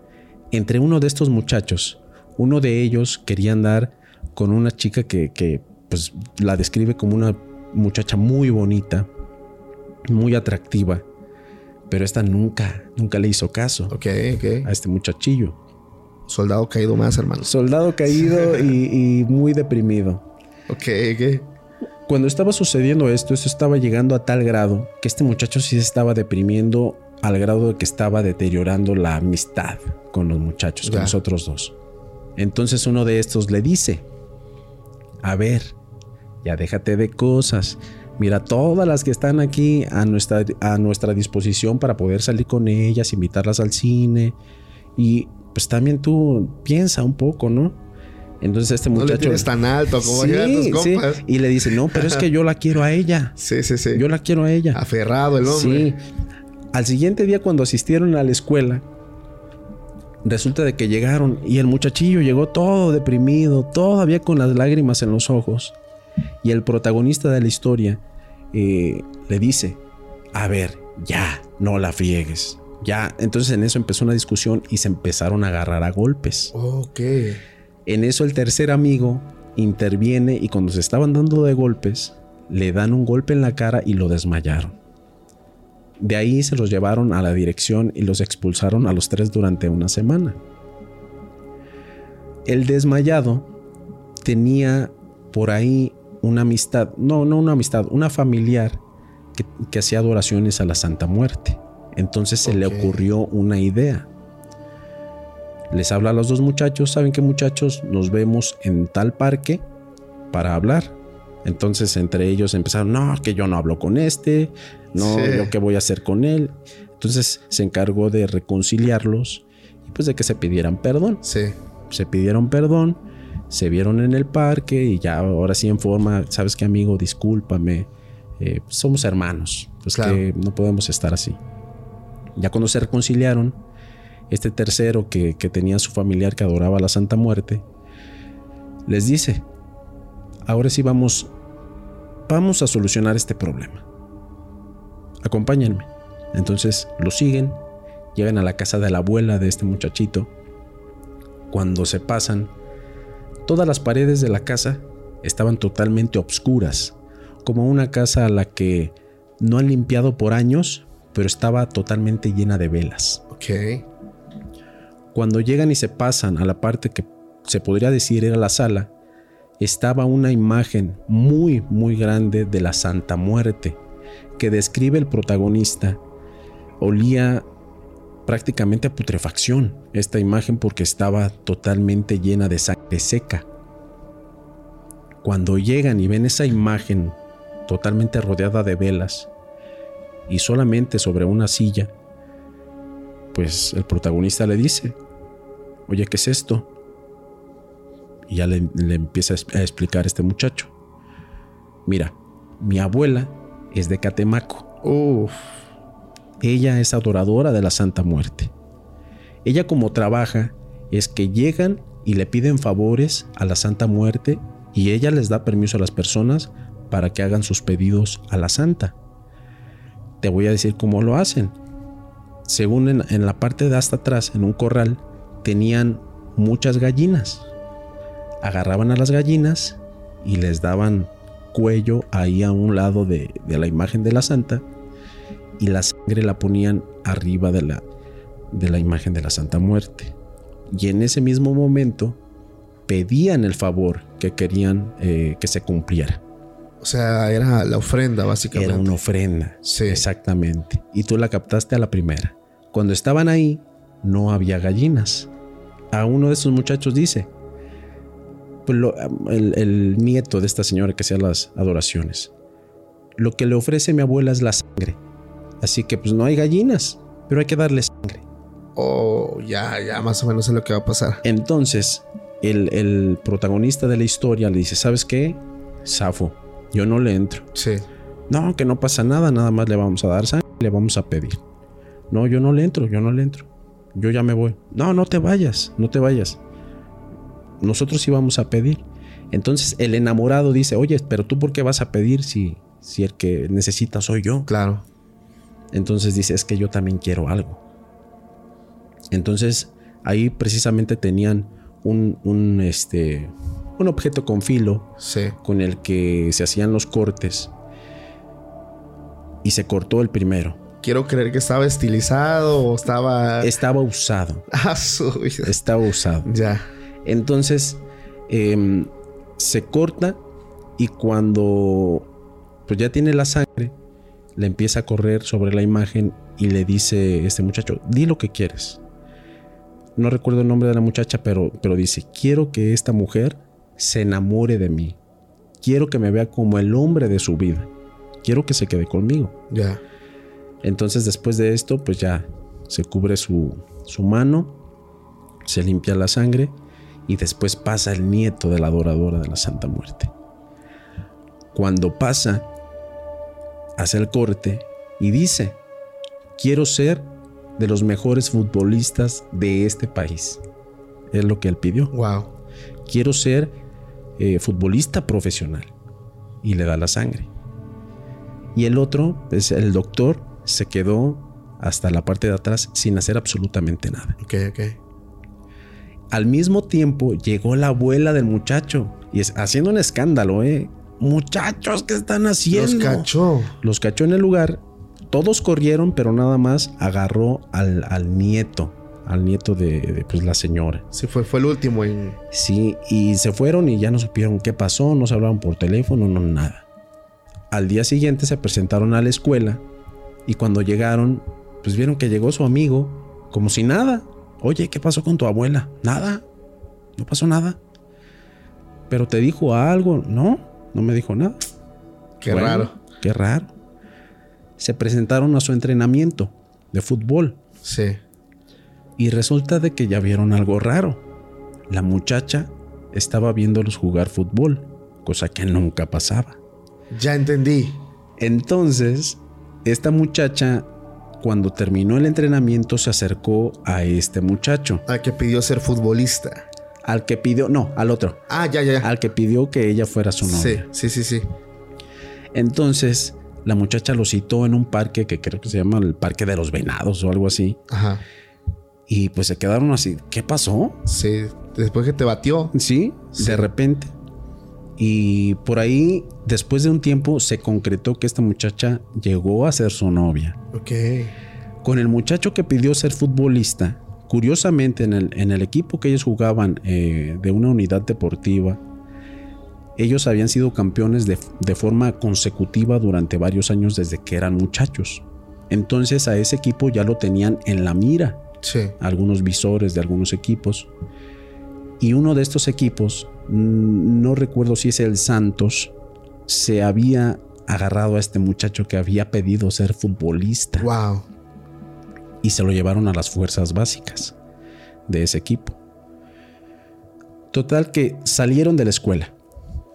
Speaker 1: Entre uno de estos muchachos, uno de ellos quería andar con una chica que, pues la describe como una muchacha muy bonita, muy atractiva, Pero esta nunca, nunca le hizo caso a este muchachillo.
Speaker 2: Soldado caído más, hermano.
Speaker 1: Soldado caído y, y muy deprimido.
Speaker 2: Ok, ok.
Speaker 1: Cuando estaba sucediendo esto, esto estaba llegando a tal grado que este muchacho sí se estaba deprimiendo al grado de que estaba deteriorando la amistad con los muchachos, con
Speaker 2: Ya.
Speaker 1: los otros dos. Entonces uno de estos le dice, a ver, ya déjate de cosas. Mira, todas las que están aquí a nuestra, a nuestra disposición para poder salir con ellas, invitarlas al cine. Y pues también tú piensa un poco, ¿no? Entonces este
Speaker 2: No le
Speaker 1: muchacho...
Speaker 2: tienes tan alto como
Speaker 1: Sí,
Speaker 2: tus
Speaker 1: sí.
Speaker 2: compas.
Speaker 1: Y le dice, no, pero es que yo la quiero a ella.
Speaker 2: Sí, sí, sí.
Speaker 1: Yo la quiero a ella.
Speaker 2: Aferrado el hombre.
Speaker 1: Sí. Al siguiente día cuando asistieron a la escuela, resulta de que llegaron y el muchachillo llegó todo deprimido, todavía con las lágrimas en los ojos. Y el protagonista de la historia eh, le dice, a ver, ya, no la friegues. Ya, entonces en eso empezó una discusión y se empezaron a agarrar a golpes.
Speaker 2: Ok.
Speaker 1: En eso el tercer amigo interviene y cuando se estaban dando de golpes, le dan un golpe en la cara y lo desmayaron. De ahí se los llevaron a la dirección y los expulsaron a los tres durante una semana. El desmayado tenía por ahí una amistad, no, no una amistad, una familiar que, que hacía adoraciones a la Santa Muerte. Entonces se le ocurrió una idea. Les habla a los dos muchachos, ¿saben qué muchachos? Nos vemos en tal parque para hablar. Entonces entre ellos empezaron, no, que yo no hablo con este, no,
Speaker 2: Sí.
Speaker 1: yo qué voy a hacer con él. Entonces se encargó de reconciliarlos y pues de que se pidieran perdón.
Speaker 2: Sí.
Speaker 1: Se pidieron perdón, se vieron en el parque y ya ahora sí en forma, sabes qué amigo, discúlpame, eh, somos hermanos, pues
Speaker 2: Claro.
Speaker 1: que no podemos estar así. Ya cuando se reconciliaron, este tercero que, que tenía a su familiar que adoraba a la Santa Muerte, les dice, ahora sí vamos, vamos a solucionar este problema. Acompáñenme. Entonces lo siguen, llegan a la casa de la abuela de este muchachito. Cuando se pasan, todas las paredes de la casa estaban totalmente obscuras, como una casa a la que no han limpiado por años, pero estaba totalmente llena de velas.
Speaker 2: Ok.
Speaker 1: Cuando llegan y se pasan a la parte que se podría decir era la sala, estaba una imagen muy, muy grande de la Santa Muerte que describe el protagonista. Olía prácticamente a putrefacción esta imagen porque estaba totalmente llena de sangre seca. Cuando llegan y ven esa imagen totalmente rodeada de velas y solamente sobre una silla, pues el protagonista le dice, oye, ¿qué es esto? Y ya le, le empieza a es- a explicar este muchacho. Mira, mi abuela es de Catemaco.
Speaker 2: Uf.
Speaker 1: Ella es adoradora de la Santa Muerte. Ella como trabaja es que llegan y le piden favores a la Santa Muerte y ella les da permiso a las personas para que hagan sus pedidos a la Santa. Te voy a decir cómo lo hacen. Según en, en la parte de hasta atrás, en un corral, tenían muchas gallinas. Agarraban a las gallinas y les daban cuello ahí a un lado de, de la imagen de la Santa y la sangre la ponían arriba de la, de la imagen de la Santa Muerte. Y en ese mismo momento pedían el favor que querían eh, que se cumpliera.
Speaker 2: O sea, era la ofrenda, básicamente.
Speaker 1: Era una ofrenda.
Speaker 2: Sí.
Speaker 1: Exactamente. Y tú la captaste a la primera. Cuando estaban ahí, no había gallinas. A uno de esos muchachos dice, lo- el, el nieto de esta señora que hacía las adoraciones, lo que le ofrece mi abuela es la sangre. Así que pues no hay gallinas, pero hay que darle sangre.
Speaker 2: Oh, ya, ya, más o menos sé lo que va a pasar.
Speaker 1: Entonces, el, el protagonista de la historia le dice, ¿sabes qué? Safo, yo no le entro.
Speaker 2: Sí.
Speaker 1: No, que no pasa nada, nada más le vamos a dar sangre, le vamos a pedir. No, yo no le entro, yo no le entro. Yo ya me voy. No, no te vayas, no te vayas. Nosotros sí vamos a pedir. Entonces el enamorado dice, oye, pero tú por qué vas a pedir si, si el que necesita soy yo?
Speaker 2: Claro.
Speaker 1: Entonces dice, es que yo también quiero algo. Entonces ahí precisamente tenían un, un, este, un objeto con filo
Speaker 2: Sí.
Speaker 1: con el que se hacían los cortes y se cortó el primero.
Speaker 2: quiero creer que estaba estilizado o estaba.
Speaker 1: Estaba usado.
Speaker 2: Ah.
Speaker 1: Estaba usado.
Speaker 2: Ya.
Speaker 1: Entonces em, se corta y cuando pues ya tiene la sangre, le empieza a correr sobre la imagen y le dice este muchacho, di lo que quieres. No recuerdo el nombre de la muchacha, pero, pero dice, quiero que esta mujer se enamore de mí. Quiero que me vea como el hombre de su vida. Quiero que se quede conmigo.
Speaker 2: Ya.
Speaker 1: Entonces después de esto, pues ya se cubre su, su mano, se limpia la sangre y después pasa el nieto de la adoradora de la Santa Muerte. Cuando pasa, hace el corte y dice, quiero ser de los mejores futbolistas de este país. Es lo que él pidió.
Speaker 2: Wow.
Speaker 1: Quiero ser eh, futbolista profesional. Y le da la sangre. Y el otro, pues el doctor, se quedó hasta la parte de atrás sin hacer absolutamente nada.
Speaker 2: Ok, ok.
Speaker 1: Al mismo tiempo llegó la abuela del muchacho y es, haciendo un escándalo, ¿eh? Muchachos, ¿qué están haciendo?
Speaker 2: Los cachó.
Speaker 1: Los cachó en el lugar. Todos corrieron, pero nada más agarró al, al nieto, al nieto de, de, pues, la señora.
Speaker 2: Sí, fue, fue el último en.
Speaker 1: Sí, y se fueron y ya no supieron qué pasó, no se hablaron por teléfono, no nada. Al día siguiente se presentaron a la escuela y cuando llegaron, pues vieron que llegó su amigo como si nada. Oye, ¿qué pasó con tu abuela? Nada. No pasó nada. Pero te dijo algo. No, no me dijo nada.
Speaker 2: Qué
Speaker 1: Bueno,
Speaker 2: raro.
Speaker 1: Qué raro. Se presentaron a su entrenamiento de fútbol
Speaker 2: Sí.
Speaker 1: y resulta de que ya vieron algo raro. La muchacha estaba viéndolos jugar fútbol, cosa que nunca pasaba.
Speaker 2: Ya entendí.
Speaker 1: Entonces, esta muchacha, cuando terminó el entrenamiento, se acercó a este muchacho,
Speaker 2: Al que pidió ser futbolista.
Speaker 1: al que pidió, no, al otro,
Speaker 2: Ah, ya, ya, ya.
Speaker 1: al que pidió que ella fuera su
Speaker 2: Sí,
Speaker 1: novia.
Speaker 2: sí, sí, sí.
Speaker 1: Entonces, la muchacha lo citó en un parque que creo que se llama el Parque de los Venados o algo así.
Speaker 2: Ajá.
Speaker 1: Y pues se quedaron así, ¿qué pasó?
Speaker 2: Sí. Después que te batió.
Speaker 1: Sí,
Speaker 2: Sí.
Speaker 1: de repente. Y por ahí, después de un tiempo, se concretó que esta muchacha llegó a ser su novia.
Speaker 2: Ok.
Speaker 1: Con el muchacho que pidió ser futbolista, curiosamente en el, en el equipo que ellos jugaban eh, de una unidad deportiva, ellos habían sido campeones de, de forma consecutiva durante varios años desde que eran muchachos. Entonces a ese equipo ya lo tenían en la mira
Speaker 2: Sí.
Speaker 1: algunos visores de algunos equipos. Y uno de estos equipos, mm, no recuerdo si es el Santos, se había agarrado a este muchacho que había pedido ser futbolista
Speaker 2: Wow.
Speaker 1: y se lo llevaron a las fuerzas básicas de ese equipo. Total que salieron de la escuela.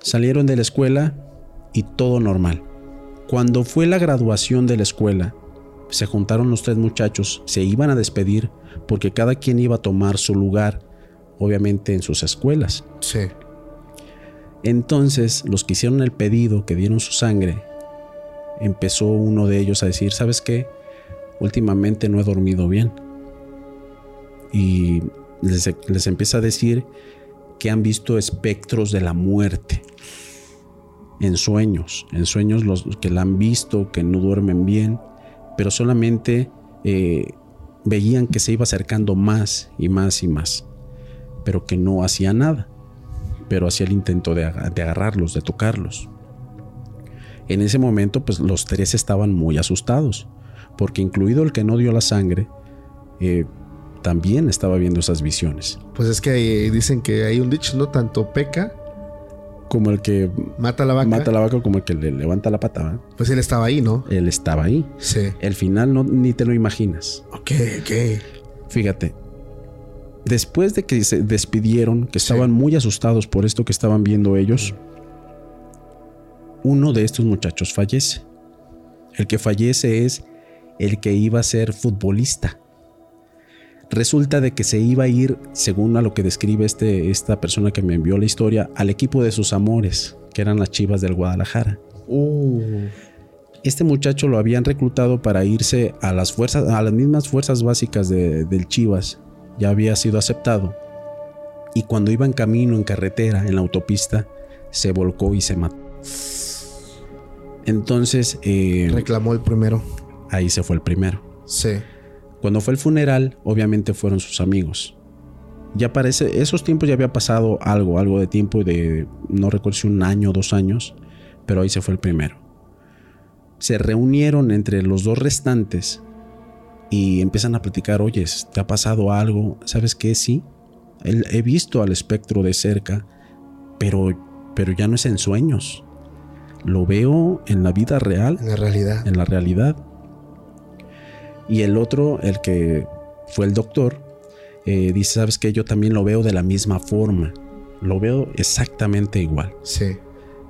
Speaker 1: Salieron de la escuela y todo normal. Cuando fue la graduación de la escuela, se juntaron los tres muchachos, se iban a despedir porque cada quien iba a tomar su lugar, obviamente en sus escuelas.
Speaker 2: Sí.
Speaker 1: Entonces, los que hicieron el pedido, que dieron su sangre, empezó uno de ellos a decir, ¿sabes qué? Últimamente no he dormido bien. Y les, les empieza a decir que han visto espectros de la muerte en sueños, en sueños los que la han visto, que no duermen bien, pero solamente eh, veían que se iba acercando más y más y más, pero que no hacía nada pero hacía el intento de, aga- de agarrarlos, de tocarlos. En ese momento, pues los tres estaban muy asustados, porque incluido el que no dio la sangre, eh, también estaba viendo esas visiones,
Speaker 2: Pues es que eh, dicen que hay un dicho, ¿no? Tanto peca,
Speaker 1: como el que
Speaker 2: mata a la vaca.
Speaker 1: mata la vaca, como el que le levanta la pata. ¿verdad?
Speaker 2: Pues él estaba ahí, ¿no?
Speaker 1: Él estaba ahí.
Speaker 2: Sí.
Speaker 1: El final no, ni te lo imaginas.
Speaker 2: Ok, ok.
Speaker 1: Fíjate, después de que se despidieron, que
Speaker 2: Sí.
Speaker 1: estaban muy asustados por esto que estaban viendo ellos, uno de estos muchachos fallece. El que fallece es el que iba a ser futbolista. Resulta de que se iba a ir, según a lo que describe este, esta persona que me envió la historia, al equipo de sus amores, que eran las Chivas del Guadalajara.
Speaker 2: Uh.
Speaker 1: Este muchacho lo habían reclutado para irse a las fuerzas, a las mismas fuerzas básicas de- del Chivas. Ya había sido aceptado. Y cuando iba en camino, en carretera, en la autopista, se volcó y se mató. Entonces, eh,
Speaker 2: Reclamó el primero.
Speaker 1: ahí se fue el primero.
Speaker 2: Sí.
Speaker 1: Cuando fue el funeral, obviamente fueron sus amigos. Ya parece, esos tiempos ya había pasado algo, algo de tiempo de, no recuerdo si un año o dos años, pero ahí se fue el primero. Se reunieron entre los dos restantes y empiezan a platicar, oye, ¿te ha pasado algo? ¿Sabes qué? Sí. He visto al espectro de cerca, pero, pero ya no es en sueños. Lo veo en la vida real.
Speaker 2: En la realidad.
Speaker 1: En la realidad. Y el otro, el que fue el doctor, eh, dice, ¿sabes qué? Yo también lo veo de la misma forma. Lo veo exactamente igual.
Speaker 2: Sí.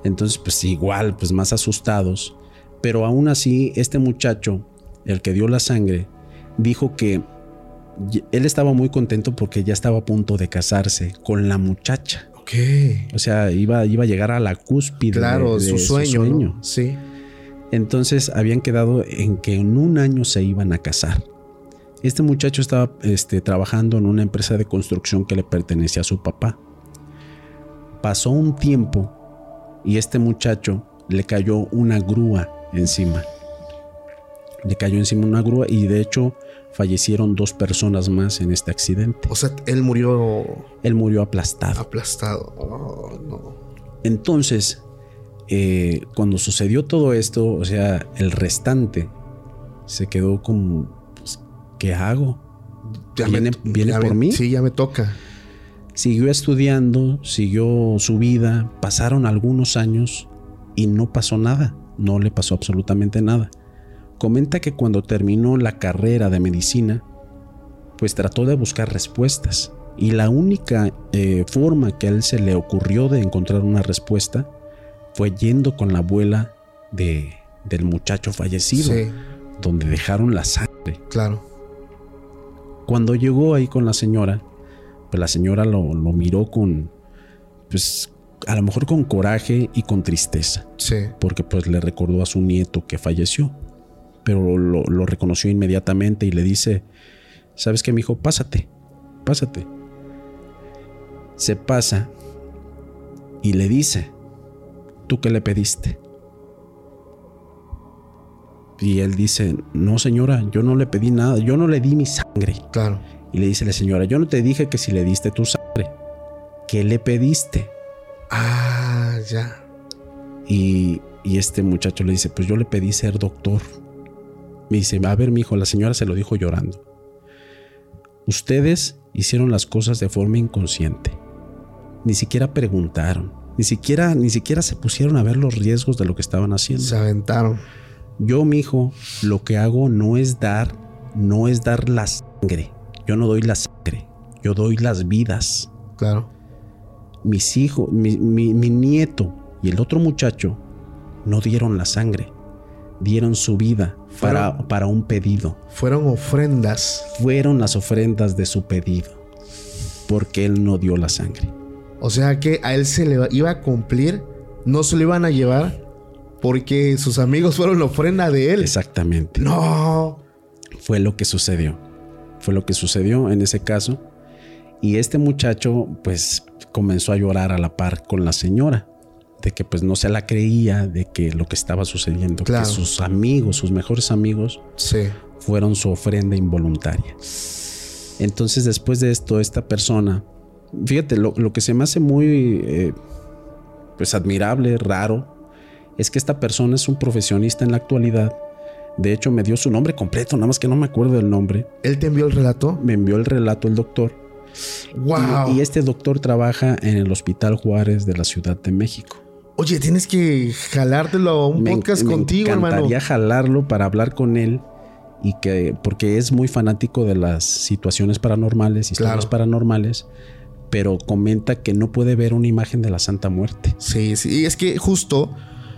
Speaker 1: Entonces, pues igual, pues más asustados. Pero aún así, este muchacho, el que dio la sangre, dijo que él estaba muy contento porque ya estaba a punto de casarse con la muchacha.
Speaker 2: Ok.
Speaker 1: O sea, iba, iba a llegar a la cúspide
Speaker 2: claro, de, su sueño.
Speaker 1: Sí. Entonces habían quedado en que en un año se iban a casar. Este muchacho estaba este, trabajando en una empresa de construcción que le pertenecía a su papá. Pasó un tiempo y este muchacho le cayó una grúa encima. Le cayó encima una grúa y de hecho fallecieron dos personas más en este accidente.
Speaker 2: O sea, él murió.
Speaker 1: Él murió aplastado.
Speaker 2: Aplastado. Oh, no.
Speaker 1: Entonces, eh, cuando sucedió todo esto, o sea, el restante se quedó como, pues, ¿qué hago? ¿Viene, viene por mí?
Speaker 2: Sí, ya me toca.
Speaker 1: Siguió estudiando, siguió su vida, pasaron algunos años y no pasó nada, no le pasó absolutamente nada. Comenta que cuando terminó la carrera de medicina, pues trató de buscar respuestas. Y la única eh, forma que a él se le ocurrió de encontrar una respuesta fue yendo con la abuela de, del muchacho fallecido, donde dejaron la sangre.
Speaker 2: Claro.
Speaker 1: Cuando llegó ahí con la señora, pues la señora lo, lo miró con, pues a lo mejor con coraje y con tristeza.
Speaker 2: Sí.
Speaker 1: Porque pues le recordó a su nieto que falleció pero lo, reconoció inmediatamente y le dice, ¿sabes qué, mi hijo? Pásate, pásate. Se pasa y le dice, ¿tú qué le pediste? Y él dice, no señora, yo no le pedí nada, yo no le di mi sangre.
Speaker 2: Claro.
Speaker 1: Y le dice la señora, yo no te dije que si le diste tu sangre, ¿qué le pediste?
Speaker 2: Ah, ya.
Speaker 1: Y, y este muchacho le dice, pues yo le pedí ser doctor. Me dice, a ver, mi hijo, la señora se lo dijo llorando. Ustedes hicieron las cosas de forma inconsciente. Ni siquiera preguntaron, ni siquiera, ni siquiera se pusieron a ver los riesgos de lo que estaban haciendo.
Speaker 2: Se aventaron.
Speaker 1: Yo, mi hijo, lo que hago no es dar, no es dar la sangre. Yo no doy la sangre, yo doy las vidas.
Speaker 2: Claro.
Speaker 1: Mis hijos, mi, mi nieto y el otro muchacho no dieron la sangre, dieron su vida para, para un pedido.
Speaker 2: Fueron ofrendas.
Speaker 1: Fueron las ofrendas de su pedido, porque él no dio la sangre.
Speaker 2: O sea que a él se le iba a cumplir, no se lo iban a llevar porque sus amigos fueron la ofrenda de él.
Speaker 1: Exactamente.
Speaker 2: No.
Speaker 1: Fue lo que sucedió. Fue lo que sucedió en ese caso. Y este muchacho pues comenzó a llorar a la par con la señora de que pues no se la creía de que lo que estaba sucediendo, que sus amigos, sus mejores amigos, fueron su ofrenda involuntaria. Entonces después de esto, esta persona, fíjate, lo, que se me hace muy eh, pues admirable, raro, es que esta persona es un profesionista en la actualidad. De hecho, me dio su nombre completo, nada más que no me acuerdo del nombre.
Speaker 2: ¿Él te envió el relato?
Speaker 1: Me envió el relato el doctor.
Speaker 2: Wow.
Speaker 1: y este doctor trabaja en el Hospital Juárez de la Ciudad de México.
Speaker 2: Oye, tienes que jalártelo a un podcast contigo, hermano. Me
Speaker 1: encantaría jalarlo para hablar con él y que porque es muy fanático de las situaciones paranormales, historias paranormales, pero comenta que no puede ver una imagen de la Santa Muerte.
Speaker 2: Sí, sí, y es que justo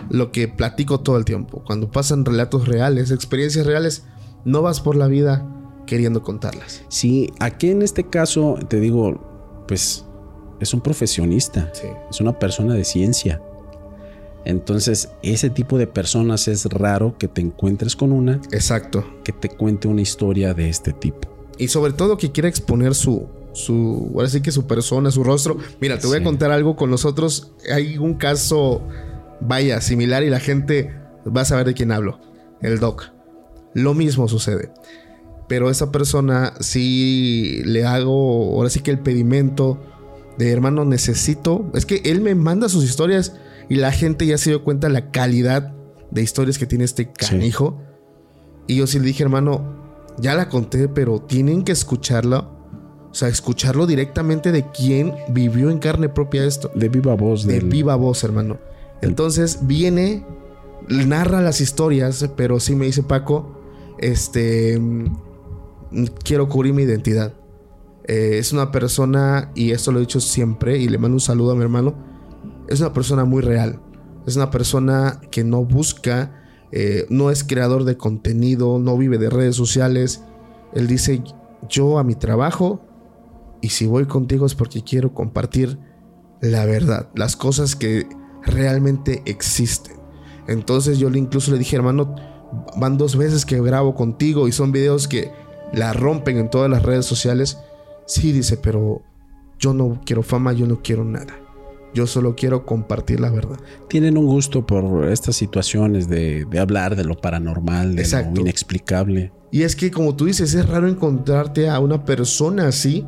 Speaker 2: lo que platico todo el tiempo, cuando pasan relatos reales, experiencias reales, no vas por la vida queriendo contarlas.
Speaker 1: Sí, aquí en este caso te digo, pues es un profesionista, es una persona de ciencia. Entonces, ese tipo de personas es raro que te encuentres con una.
Speaker 2: Exacto.
Speaker 1: Que te cuente una historia de este tipo.
Speaker 2: Y sobre todo que quiera exponer su, su, ahora sí que su persona, su rostro. Mira, te voy a contar algo con nosotros. Hay un caso, vaya, similar y la gente va a saber de quién hablo. El Doc. lo mismo sucede. Pero esa persona sí le hago, ahora sí que el pedimento de hermano necesito. Es que él me manda sus historias y la gente ya se dio cuenta de la calidad de historias que tiene este canijo. Y yo sí le dije, hermano, ya la conté, pero tienen que escucharla. O sea, escucharlo directamente de quien vivió en carne propia esto.
Speaker 1: De viva voz.
Speaker 2: De viva voz, hermano. Entonces viene, narra las historias, pero sí me dice Paco, este, quiero cubrir mi identidad. Eh, es una persona, y esto lo he dicho siempre, y le mando un saludo a mi hermano, es una persona muy real. Es una persona que no busca, eh, no es creador de contenido, no vive de redes sociales. Él dice, yo a mi trabajo, y si voy contigo es porque quiero compartir la verdad, las cosas que realmente existen. Entonces yo incluso le dije, hermano, van dos veces que grabo contigo y son videos que la rompen en todas las redes sociales. Sí, dice, pero yo no quiero fama, yo no quiero nada. Yo solo quiero compartir la verdad.
Speaker 1: Tienen un gusto por estas situaciones de, hablar de lo paranormal, de lo inexplicable.
Speaker 2: Y es que, como tú dices, es raro encontrarte a una persona así,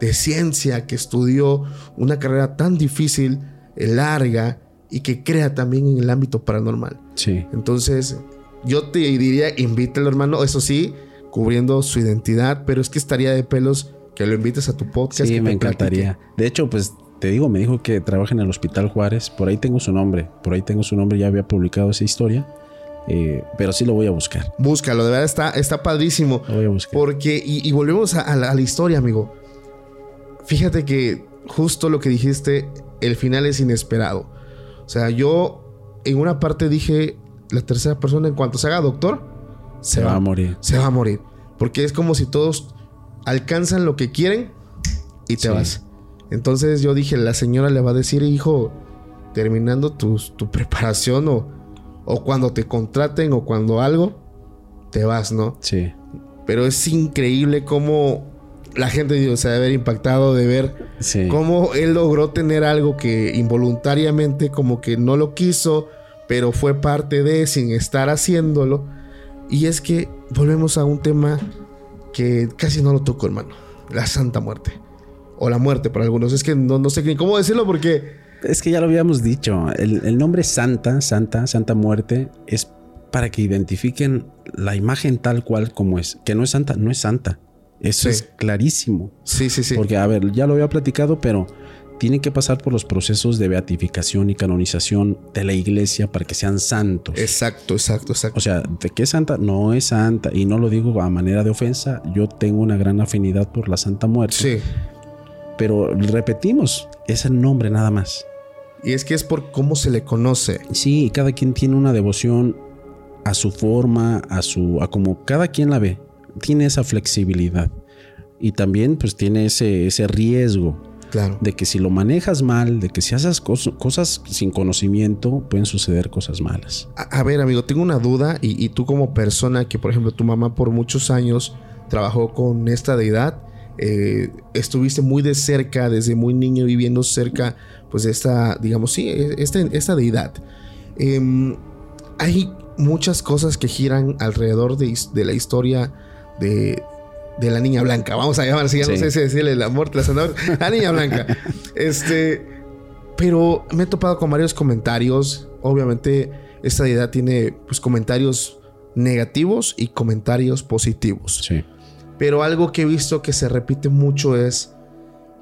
Speaker 2: de ciencia, que estudió una carrera tan difícil, larga, y que crea también en el ámbito paranormal.
Speaker 1: Sí.
Speaker 2: Entonces, yo te diría, invítalo, hermano. Eso sí, cubriendo su identidad, pero es que estaría de pelos que lo invites a tu podcast.
Speaker 1: Sí,
Speaker 2: que
Speaker 1: me encantaría. De hecho, pues te digo, me dijo que trabaja en el Hospital Juárez. Por ahí tengo su nombre. Por ahí tengo su nombre. Ya había publicado esa historia. Eh, pero sí lo voy a buscar.
Speaker 2: Búscalo, de verdad está, está padrísimo.
Speaker 1: Lo voy a buscar.
Speaker 2: Porque, y, volvemos a, la, historia, amigo. Fíjate que justo lo que dijiste, el final es inesperado. O sea, yo en una parte dije, la tercera persona, en cuanto se haga doctor,
Speaker 1: se, va, a morir.
Speaker 2: Se va a morir. Porque es como si todos alcanzan lo que quieren y te vas. Entonces yo dije, la señora le va a decir, hijo, terminando tu, tu preparación o, o cuando te contraten o cuando algo, te vas, ¿no?
Speaker 1: Sí.
Speaker 2: Pero es increíble cómo la gente se debe haber impactado de ver cómo él logró tener algo que involuntariamente como que no lo quiso, pero fue parte de sin estar haciéndolo. Y es que volvemos a un tema que casi no lo toco, hermano. La Santa Muerte. O la muerte para algunos. Es que no, no sé cómo decirlo porque...
Speaker 1: Es que ya lo habíamos dicho. El, nombre Santa, Santa, Santa Muerte es para que identifiquen la imagen tal cual como es. Que no es Santa, no es Santa. Eso es clarísimo.
Speaker 2: Sí, sí, sí.
Speaker 1: Porque, a ver, ya lo había platicado, pero tienen que pasar por los procesos de beatificación y canonización de la iglesia para que sean santos.
Speaker 2: Exacto, exacto, exacto.
Speaker 1: O sea, ¿de qué es santa? No es santa. Y no lo digo a manera de ofensa. Yo tengo una gran afinidad por la Santa Muerte.
Speaker 2: Sí.
Speaker 1: Pero repetimos, es el nombre nada más.
Speaker 2: Y es que es por cómo se le conoce.
Speaker 1: Sí, cada quien tiene una devoción a su forma, a su, a como cada quien la ve. Tiene esa flexibilidad. Y también pues tiene ese, ese riesgo
Speaker 2: Claro.
Speaker 1: De que si lo manejas mal, de que si haces cosas sin conocimiento, pueden suceder cosas malas.
Speaker 2: A, ver, amigo, tengo una duda y, tú como persona que, por ejemplo, tu mamá por muchos años trabajó con esta deidad, eh, estuviste muy de cerca, desde muy niño viviendo cerca, pues de esta, digamos, sí, esta, esta deidad. Em, hay muchas cosas que giran alrededor de, de la historia de, de la niña blanca. Vamos a llamar así, ya no sé si decirle la muerte, la zanahoria. La niña blanca. Este. Pero me he topado con varios comentarios. Obviamente, esta idea tiene pues, comentarios negativos y comentarios positivos.
Speaker 1: Sí.
Speaker 2: Pero algo que he visto que se repite mucho es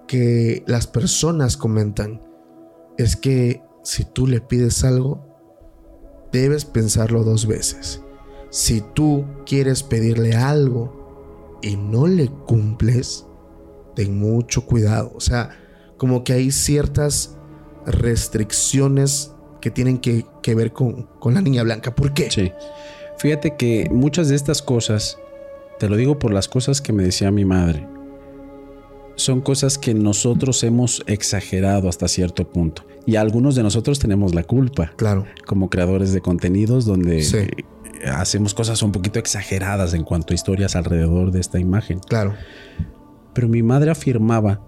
Speaker 2: que las personas comentan. Es que si tú le pides algo, debes pensarlo dos veces. Si tú quieres pedirle algo, y no le cumples, ten mucho cuidado. O sea, como que hay ciertas restricciones que tienen que, ver con, con, la niña blanca. ¿Por qué?
Speaker 1: Sí. Fíjate que muchas de estas cosas, te lo digo por las cosas que me decía mi madre, son cosas que nosotros hemos exagerado hasta cierto punto. Y algunos de nosotros tenemos la culpa.
Speaker 2: Claro.
Speaker 1: Como creadores de contenidos donde hacemos cosas un poquito exageradas en cuanto a historias alrededor de esta imagen.
Speaker 2: Claro.
Speaker 1: Pero mi madre afirmaba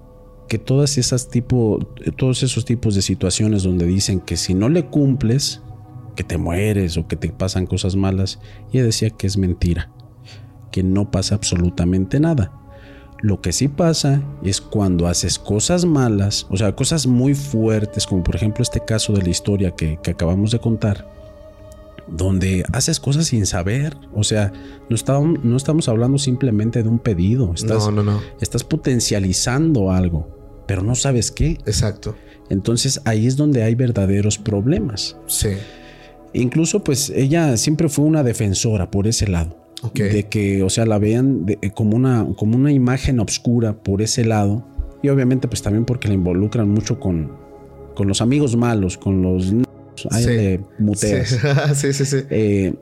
Speaker 1: que todas esas tipo, todos esos tipos de situaciones donde dicen que si no le cumples, que te mueres o que te pasan cosas malas. Ella decía que es mentira, que no pasa absolutamente nada. Lo que sí pasa es cuando haces cosas malas, o sea, cosas muy fuertes, como por ejemplo este caso de la historia que, que acabamos de contar, donde haces cosas sin saber. O sea, no, estamos, no estamos hablando simplemente de un pedido. Estás,
Speaker 2: no, no, no.
Speaker 1: Estás potencializando algo, pero no sabes qué.
Speaker 2: Exacto.
Speaker 1: Entonces ahí es donde hay verdaderos problemas.
Speaker 2: Sí.
Speaker 1: Incluso pues ella siempre fue una defensora por ese lado. De que, o sea, la vean de- como, una, como una imagen obscura por ese lado. Y obviamente pues también porque la involucran mucho con, con los amigos malos, con los... Ahí
Speaker 2: Sí.
Speaker 1: le muteas.
Speaker 2: Sí, sí, sí. sí.
Speaker 1: Eh,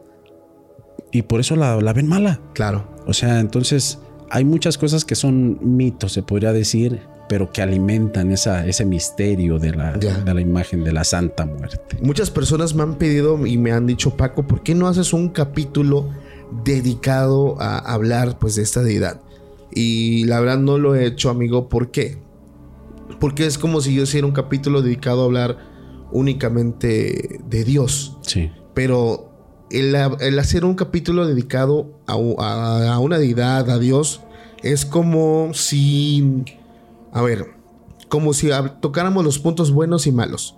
Speaker 1: y por eso la, la ven mala.
Speaker 2: Claro.
Speaker 1: O sea, entonces hay muchas cosas que son mitos, se podría decir, pero que alimentan esa, ese misterio de la, de la imagen de la Santa Muerte.
Speaker 2: Muchas personas me han pedido y me han dicho, Paco, ¿por qué no haces un capítulo dedicado a hablar pues de esta deidad? Y la verdad no lo he hecho, amigo. ¿Por qué? Porque es como si yo hiciera un capítulo dedicado a hablar únicamente de Dios.
Speaker 1: Sí,
Speaker 2: Pero el, el hacer un capítulo dedicado a, u- a- a una deidad, a Dios, es como si... A ver, como si tocáramos los puntos buenos y malos.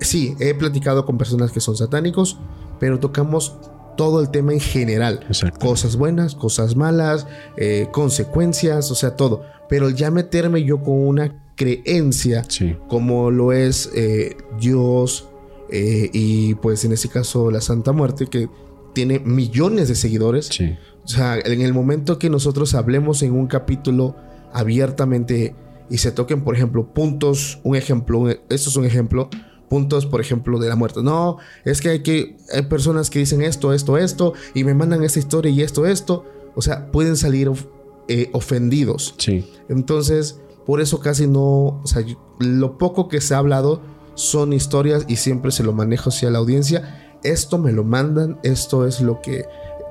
Speaker 2: Sí, he platicado con personas que son satánicos, pero tocamos todo el tema en general.
Speaker 1: exacto.
Speaker 2: Cosas buenas, cosas malas, eh, consecuencias, o sea, todo. Pero ya meterme yo con una creencia
Speaker 1: Sí,
Speaker 2: como lo es eh, Dios eh, y pues en este caso la Santa Muerte que tiene millones de seguidores.
Speaker 1: sí,
Speaker 2: O sea, en el momento que nosotros hablemos en un capítulo abiertamente y se toquen, por ejemplo, puntos, un ejemplo, un- esto es un ejemplo, puntos, por ejemplo, de la muerte. No, es que hay que hay personas que dicen esto, esto, esto y me mandan esta historia y esto, esto. O sea, pueden salir of- eh, ofendidos.
Speaker 1: sí,
Speaker 2: Entonces, por eso casi no, o sea, lo poco que se ha hablado son historias y siempre se lo manejo hacia la audiencia. Esto me lo mandan, esto es lo que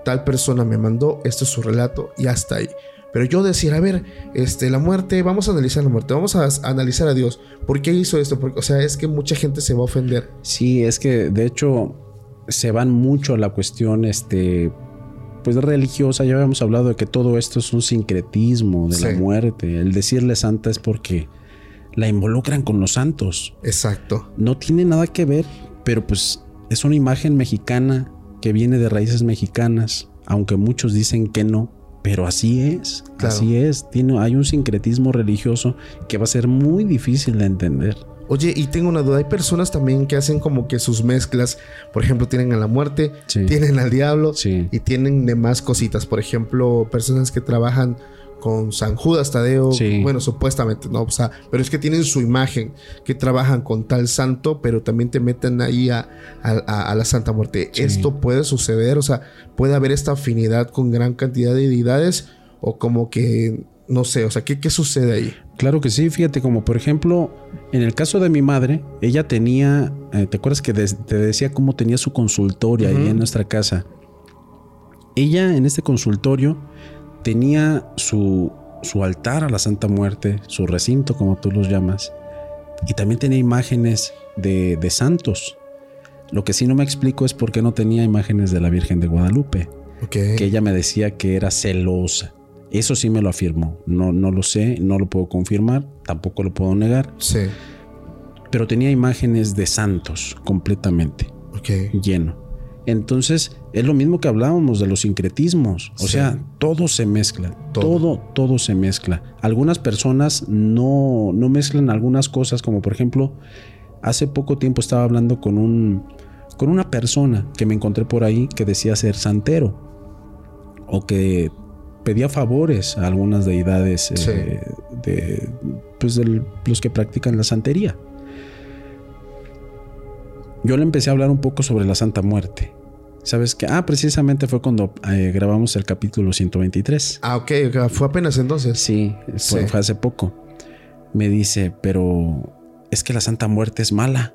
Speaker 2: tal persona me mandó, esto es su relato y hasta ahí. Pero yo decir, a ver, este, la muerte, vamos a analizar la muerte, vamos a, a analizar a Dios. ¿Por qué hizo esto? Porque, o sea, es que mucha gente se va a ofender.
Speaker 1: Sí, es que de hecho se van mucho a la cuestión, este, pues religiosa. Ya habíamos hablado de que todo esto es un sincretismo de la muerte. El decirle santa es porque la involucran con los santos.
Speaker 2: Exacto.
Speaker 1: No tiene nada que ver, pero pues es una imagen mexicana que viene de raíces mexicanas, aunque muchos dicen que no. Pero así es,
Speaker 2: Claro.
Speaker 1: así es. Tiene, hay un sincretismo religioso que va a ser muy difícil de entender.
Speaker 2: Oye, y tengo una duda, hay personas también que hacen como que sus mezclas, por ejemplo, tienen a la muerte,
Speaker 1: Sí.
Speaker 2: tienen al diablo,
Speaker 1: Sí.
Speaker 2: y tienen demás cositas. Por ejemplo, personas que trabajan con San Judas Tadeo.
Speaker 1: Sí.
Speaker 2: Bueno, supuestamente, ¿no? O sea, pero es que tienen su imagen, que trabajan con tal santo, pero también te meten ahí a, a- a- a la Santa Muerte.
Speaker 1: Sí.
Speaker 2: Esto puede suceder, o sea, puede haber esta afinidad con gran cantidad de deidades, o como que, no sé, o sea, ¿qué, qué sucede ahí?
Speaker 1: Claro que sí, fíjate, como por ejemplo, en el caso de mi madre, ella tenía, eh, ¿te acuerdas que te decía cómo tenía su consultorio ahí en nuestra casa? Ella en este consultorio tenía su, su altar a la Santa Muerte, su recinto, como tú los llamas, y también tenía imágenes de, de santos. Lo que sí no me explico es por qué no tenía imágenes de la Virgen de Guadalupe que ella me decía que era celosa. Eso sí me lo afirmó. No, no lo sé, no lo puedo confirmar, tampoco lo puedo negar,
Speaker 2: Sí.
Speaker 1: pero tenía imágenes de santos completamente lleno. Entonces, es lo mismo que hablábamos de los sincretismos. O
Speaker 2: Sí.
Speaker 1: sea, todo se mezcla.
Speaker 2: Todo.
Speaker 1: Todo. todo, se mezcla. Algunas personas no, no mezclan algunas cosas, como por ejemplo, hace poco tiempo estaba hablando con un con una persona que me encontré por ahí que decía ser santero o que pedía favores a algunas deidades eh, de pues de los que practican la santería. Yo le empecé a hablar un poco sobre la Santa Muerte. ¿Sabes qué? Ah, precisamente fue cuando eh, grabamos el capítulo 123.
Speaker 2: Ah, ok, fue apenas entonces.
Speaker 1: Sí, fue,
Speaker 2: Sí.
Speaker 1: fue hace poco. Me dice, pero es que la Santa Muerte es mala.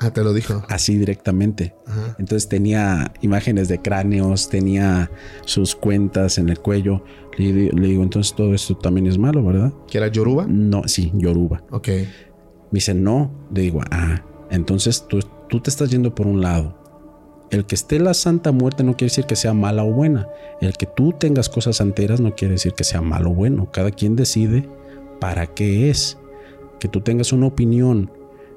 Speaker 2: Ah, te lo dijo.
Speaker 1: Así directamente.
Speaker 2: Ajá.
Speaker 1: Entonces tenía imágenes de cráneos, tenía sus cuentas en el cuello. Le, le digo, entonces todo esto también es malo, ¿verdad?
Speaker 2: ¿Que era Yoruba?
Speaker 1: No, sí, Yoruba.
Speaker 2: Ok.
Speaker 1: Me dice, no. Le digo, ah, entonces tú, tú te estás yendo por un lado. El que esté la Santa Muerte no quiere decir que sea mala o buena. El que tú tengas cosas santeras no quiere decir que sea malo o bueno. Cada quien decide para qué es. Que tú tengas una opinión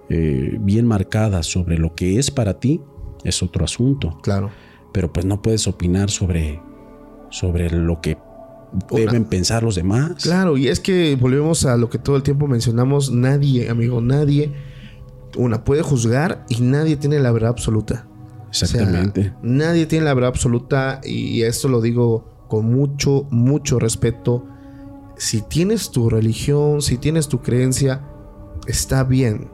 Speaker 1: eh, bien marcada sobre lo que es para ti es otro asunto.
Speaker 2: Claro.
Speaker 1: Pero pues no puedes opinar sobre, sobre lo que deben pensar los demás.
Speaker 2: Claro, y es que volvemos a lo que todo el tiempo mencionamos, nadie, amigo, nadie, una puede juzgar y nadie tiene la verdad absoluta.
Speaker 1: Exactamente.
Speaker 2: nadie tiene la verdad absoluta y esto lo digo con mucho, mucho respeto. Si tienes tu religión, si tienes tu creencia, está bien.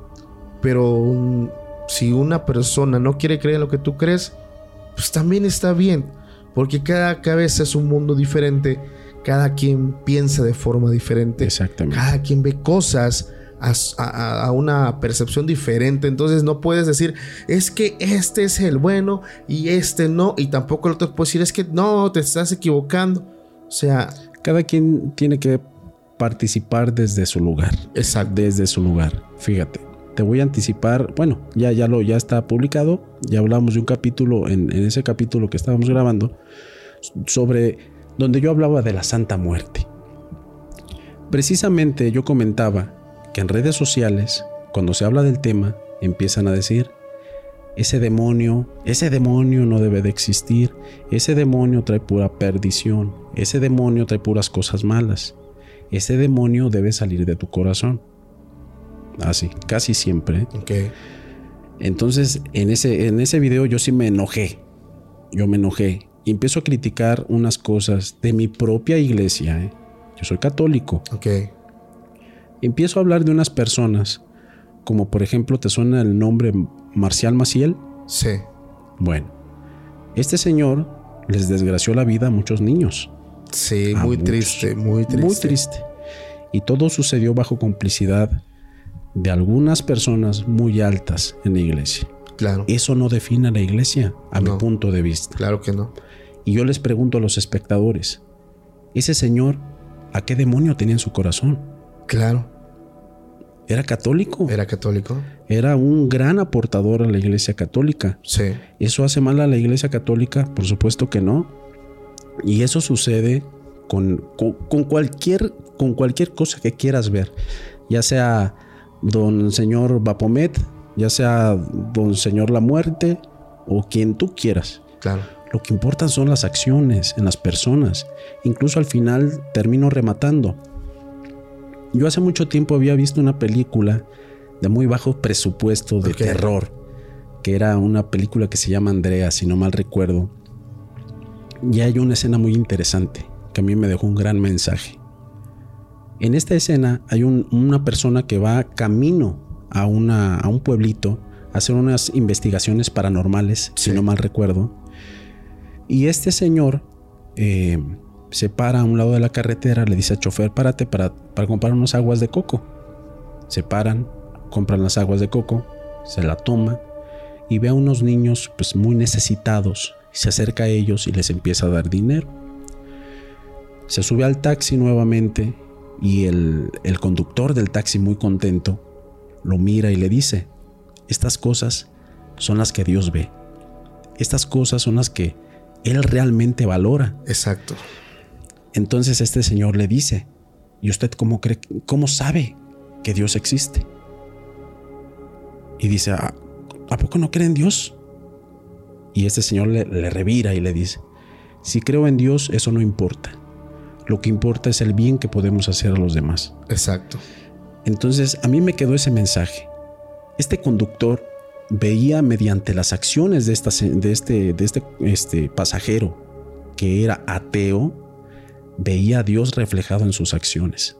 Speaker 2: Pero si una persona no quiere creer en lo que tú crees, pues también está bien. Porque cada cabeza es un mundo diferente cada quien piensa de forma diferente.
Speaker 1: Exactamente.
Speaker 2: Cada quien ve cosas a, una percepción diferente. Entonces no puedes decir, es que este es el bueno y este no. Y tampoco el otro puede decir, es que no, te estás equivocando. O sea...
Speaker 1: Cada quien tiene que participar desde su lugar.
Speaker 2: Exacto.
Speaker 1: Desde su lugar. Fíjate. Te voy a anticipar, bueno, ya, ya lo ya está publicado, ya hablamos de un capítulo en, en ese capítulo que estábamos grabando sobre donde yo hablaba de la Santa Muerte. Precisamente yo comentaba que en redes sociales, cuando se habla del tema, empiezan a decir, ese demonio, ese demonio no debe de existir, ese demonio trae pura perdición, ese demonio trae puras cosas malas, ese demonio debe salir de tu corazón. Así, casi siempre.
Speaker 2: Okay.
Speaker 1: Entonces, en ese, en ese video yo sí me enojé. Yo me enojé y empiezo a criticar unas cosas de mi propia iglesia. ¿eh? Yo soy católico.
Speaker 2: Ok.
Speaker 1: Empiezo a hablar de unas personas, como por ejemplo, ¿te suena el nombre Marcial Maciel?
Speaker 2: Sí.
Speaker 1: Bueno, este señor les desgració la vida a muchos niños.
Speaker 2: Sí, muy triste, muy triste.
Speaker 1: Muy triste. Y todo sucedió bajo complicidad de algunas personas muy altas en la iglesia.
Speaker 2: Claro.
Speaker 1: Eso no define a la iglesia, a mi punto de vista.
Speaker 2: Claro que no.
Speaker 1: Y yo les pregunto a los espectadores, ¿ese señor a qué demonio tenía en su corazón?
Speaker 2: Claro.
Speaker 1: ¿Era católico?
Speaker 2: ¿Era católico?
Speaker 1: Era un gran aportador a la iglesia católica.
Speaker 2: Sí.
Speaker 1: ¿Eso hace mal a la iglesia católica? Por supuesto que no. Y eso sucede con, con, cualquier, con cualquier cosa que quieras ver. Ya sea don señor Bapomet, ya sea don señor La Muerte o quien tú quieras.
Speaker 2: Claro.
Speaker 1: Lo que importan son las acciones en las personas. Incluso al final termino rematando. Yo hace mucho tiempo había visto una película de muy bajo presupuesto de terror, que era una película que se llama Andrea, si no mal recuerdo. Y hay una escena muy interesante que a mí me dejó un gran mensaje. En esta escena hay una persona que va camino a, una, a un pueblito a hacer unas investigaciones paranormales, si no mal recuerdo y este señor eh, se para a un lado de la carretera, le dice al chofer, párate para, para comprar unas aguas de coco. Se paran, compran las aguas de coco, se la toma y ve a unos niños pues muy necesitados. Se acerca a ellos y les empieza a dar dinero. Se sube al taxi nuevamente y el, el conductor del taxi muy contento lo mira y le dice, estas cosas son las que Dios ve. Estas cosas son las que él realmente valora.
Speaker 2: Exacto.
Speaker 1: Entonces este señor le dice, ¿y usted cómo cree, cómo sabe que Dios existe? Y dice, ¿a, poco no cree en Dios? Y este señor le, le revira y le dice, si creo en Dios, eso no importa. Lo que importa es el bien que podemos hacer a los demás.
Speaker 2: Exacto.
Speaker 1: Entonces a mí me quedó ese mensaje. Este conductor veía mediante las acciones de, esta, de, este, de este, este pasajero que era ateo, veía a Dios reflejado en sus acciones.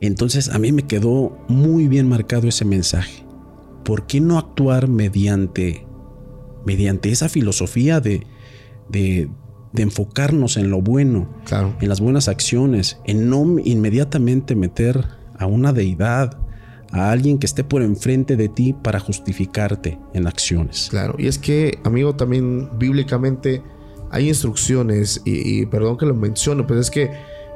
Speaker 1: Entonces a mí me quedó muy bien marcado ese mensaje. ¿Por qué no actuar mediante, mediante esa filosofía de, de, de enfocarnos en lo bueno,
Speaker 2: claro.
Speaker 1: en las buenas acciones, en no inmediatamente meter a una deidad, a alguien que esté por enfrente de ti para justificarte en acciones.
Speaker 2: Claro, y es que, amigo, también bíblicamente hay instrucciones, y, perdón que lo mencione, pues es que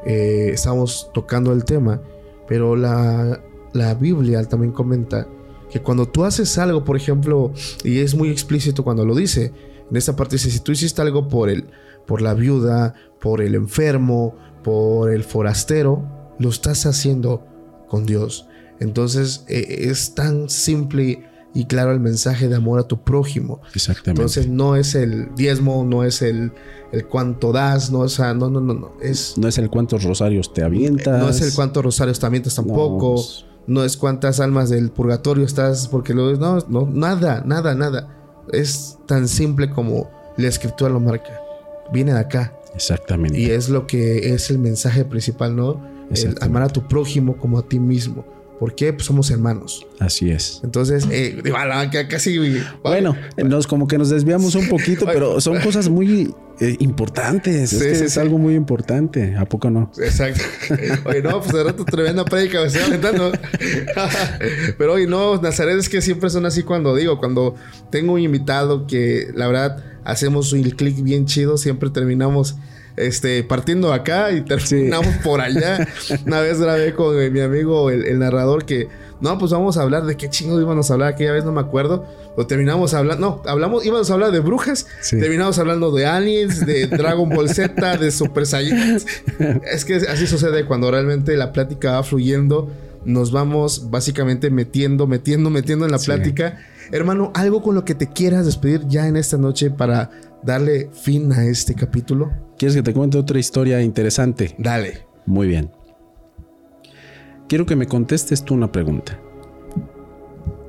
Speaker 2: eh, estamos tocando el tema, pero la, la Biblia también comenta que cuando tú haces algo, por ejemplo, y es muy explícito cuando lo dice, en esta parte dice, si tú hiciste algo por el, por la viuda, por el enfermo, por el forastero, lo estás haciendo con Dios. Entonces eh, es tan simple y claro el mensaje de amor a tu prójimo.
Speaker 1: Exactamente.
Speaker 2: Entonces no es el diezmo, no es el, el cuánto das, no, o no, no, no, no. Es,
Speaker 1: no es el cuántos rosarios te avientas.
Speaker 2: No es el cuántos rosarios te avientas tampoco. No, pues, no es cuántas almas del purgatorio estás, porque lo no, no, nada, nada, nada. Es tan simple como la escritura lo marca. Viene de acá.
Speaker 1: Exactamente.
Speaker 2: Y es lo que es el mensaje principal, ¿no? El amar a tu prójimo como a ti mismo. ¿Por qué? Pues somos hermanos.
Speaker 1: Así es.
Speaker 2: Entonces, eh, casi.
Speaker 1: Bueno, nos, como que nos desviamos un poquito, pero son cosas muy eh, importantes. es, que es algo muy importante. ¿A poco no?
Speaker 2: Exacto. Oye, no, pues de rato tremenda prédica me estoy aventando. pero hoy no, Nazaret es que siempre son así cuando digo, cuando tengo un invitado que la verdad hacemos un clic bien chido, siempre terminamos este, partiendo acá y terminamos por allá. Una vez grabé con mi amigo, el, narrador, que no, pues vamos a hablar de qué chingos íbamos a hablar aquella vez, no me acuerdo. Lo terminamos hablando, no, hablamos, íbamos a hablar de brujas, terminamos hablando de aliens, de Dragon Ball Z, de Super Saiyan. es que así sucede cuando realmente la plática va fluyendo. Nos vamos básicamente metiendo, metiendo, metiendo en la plática. Hermano, algo con lo que te quieras despedir ya en esta noche para darle fin a este capítulo.
Speaker 1: ¿Quieres que te cuente otra historia interesante?
Speaker 2: Dale.
Speaker 1: Muy bien. Quiero que me contestes tú una pregunta.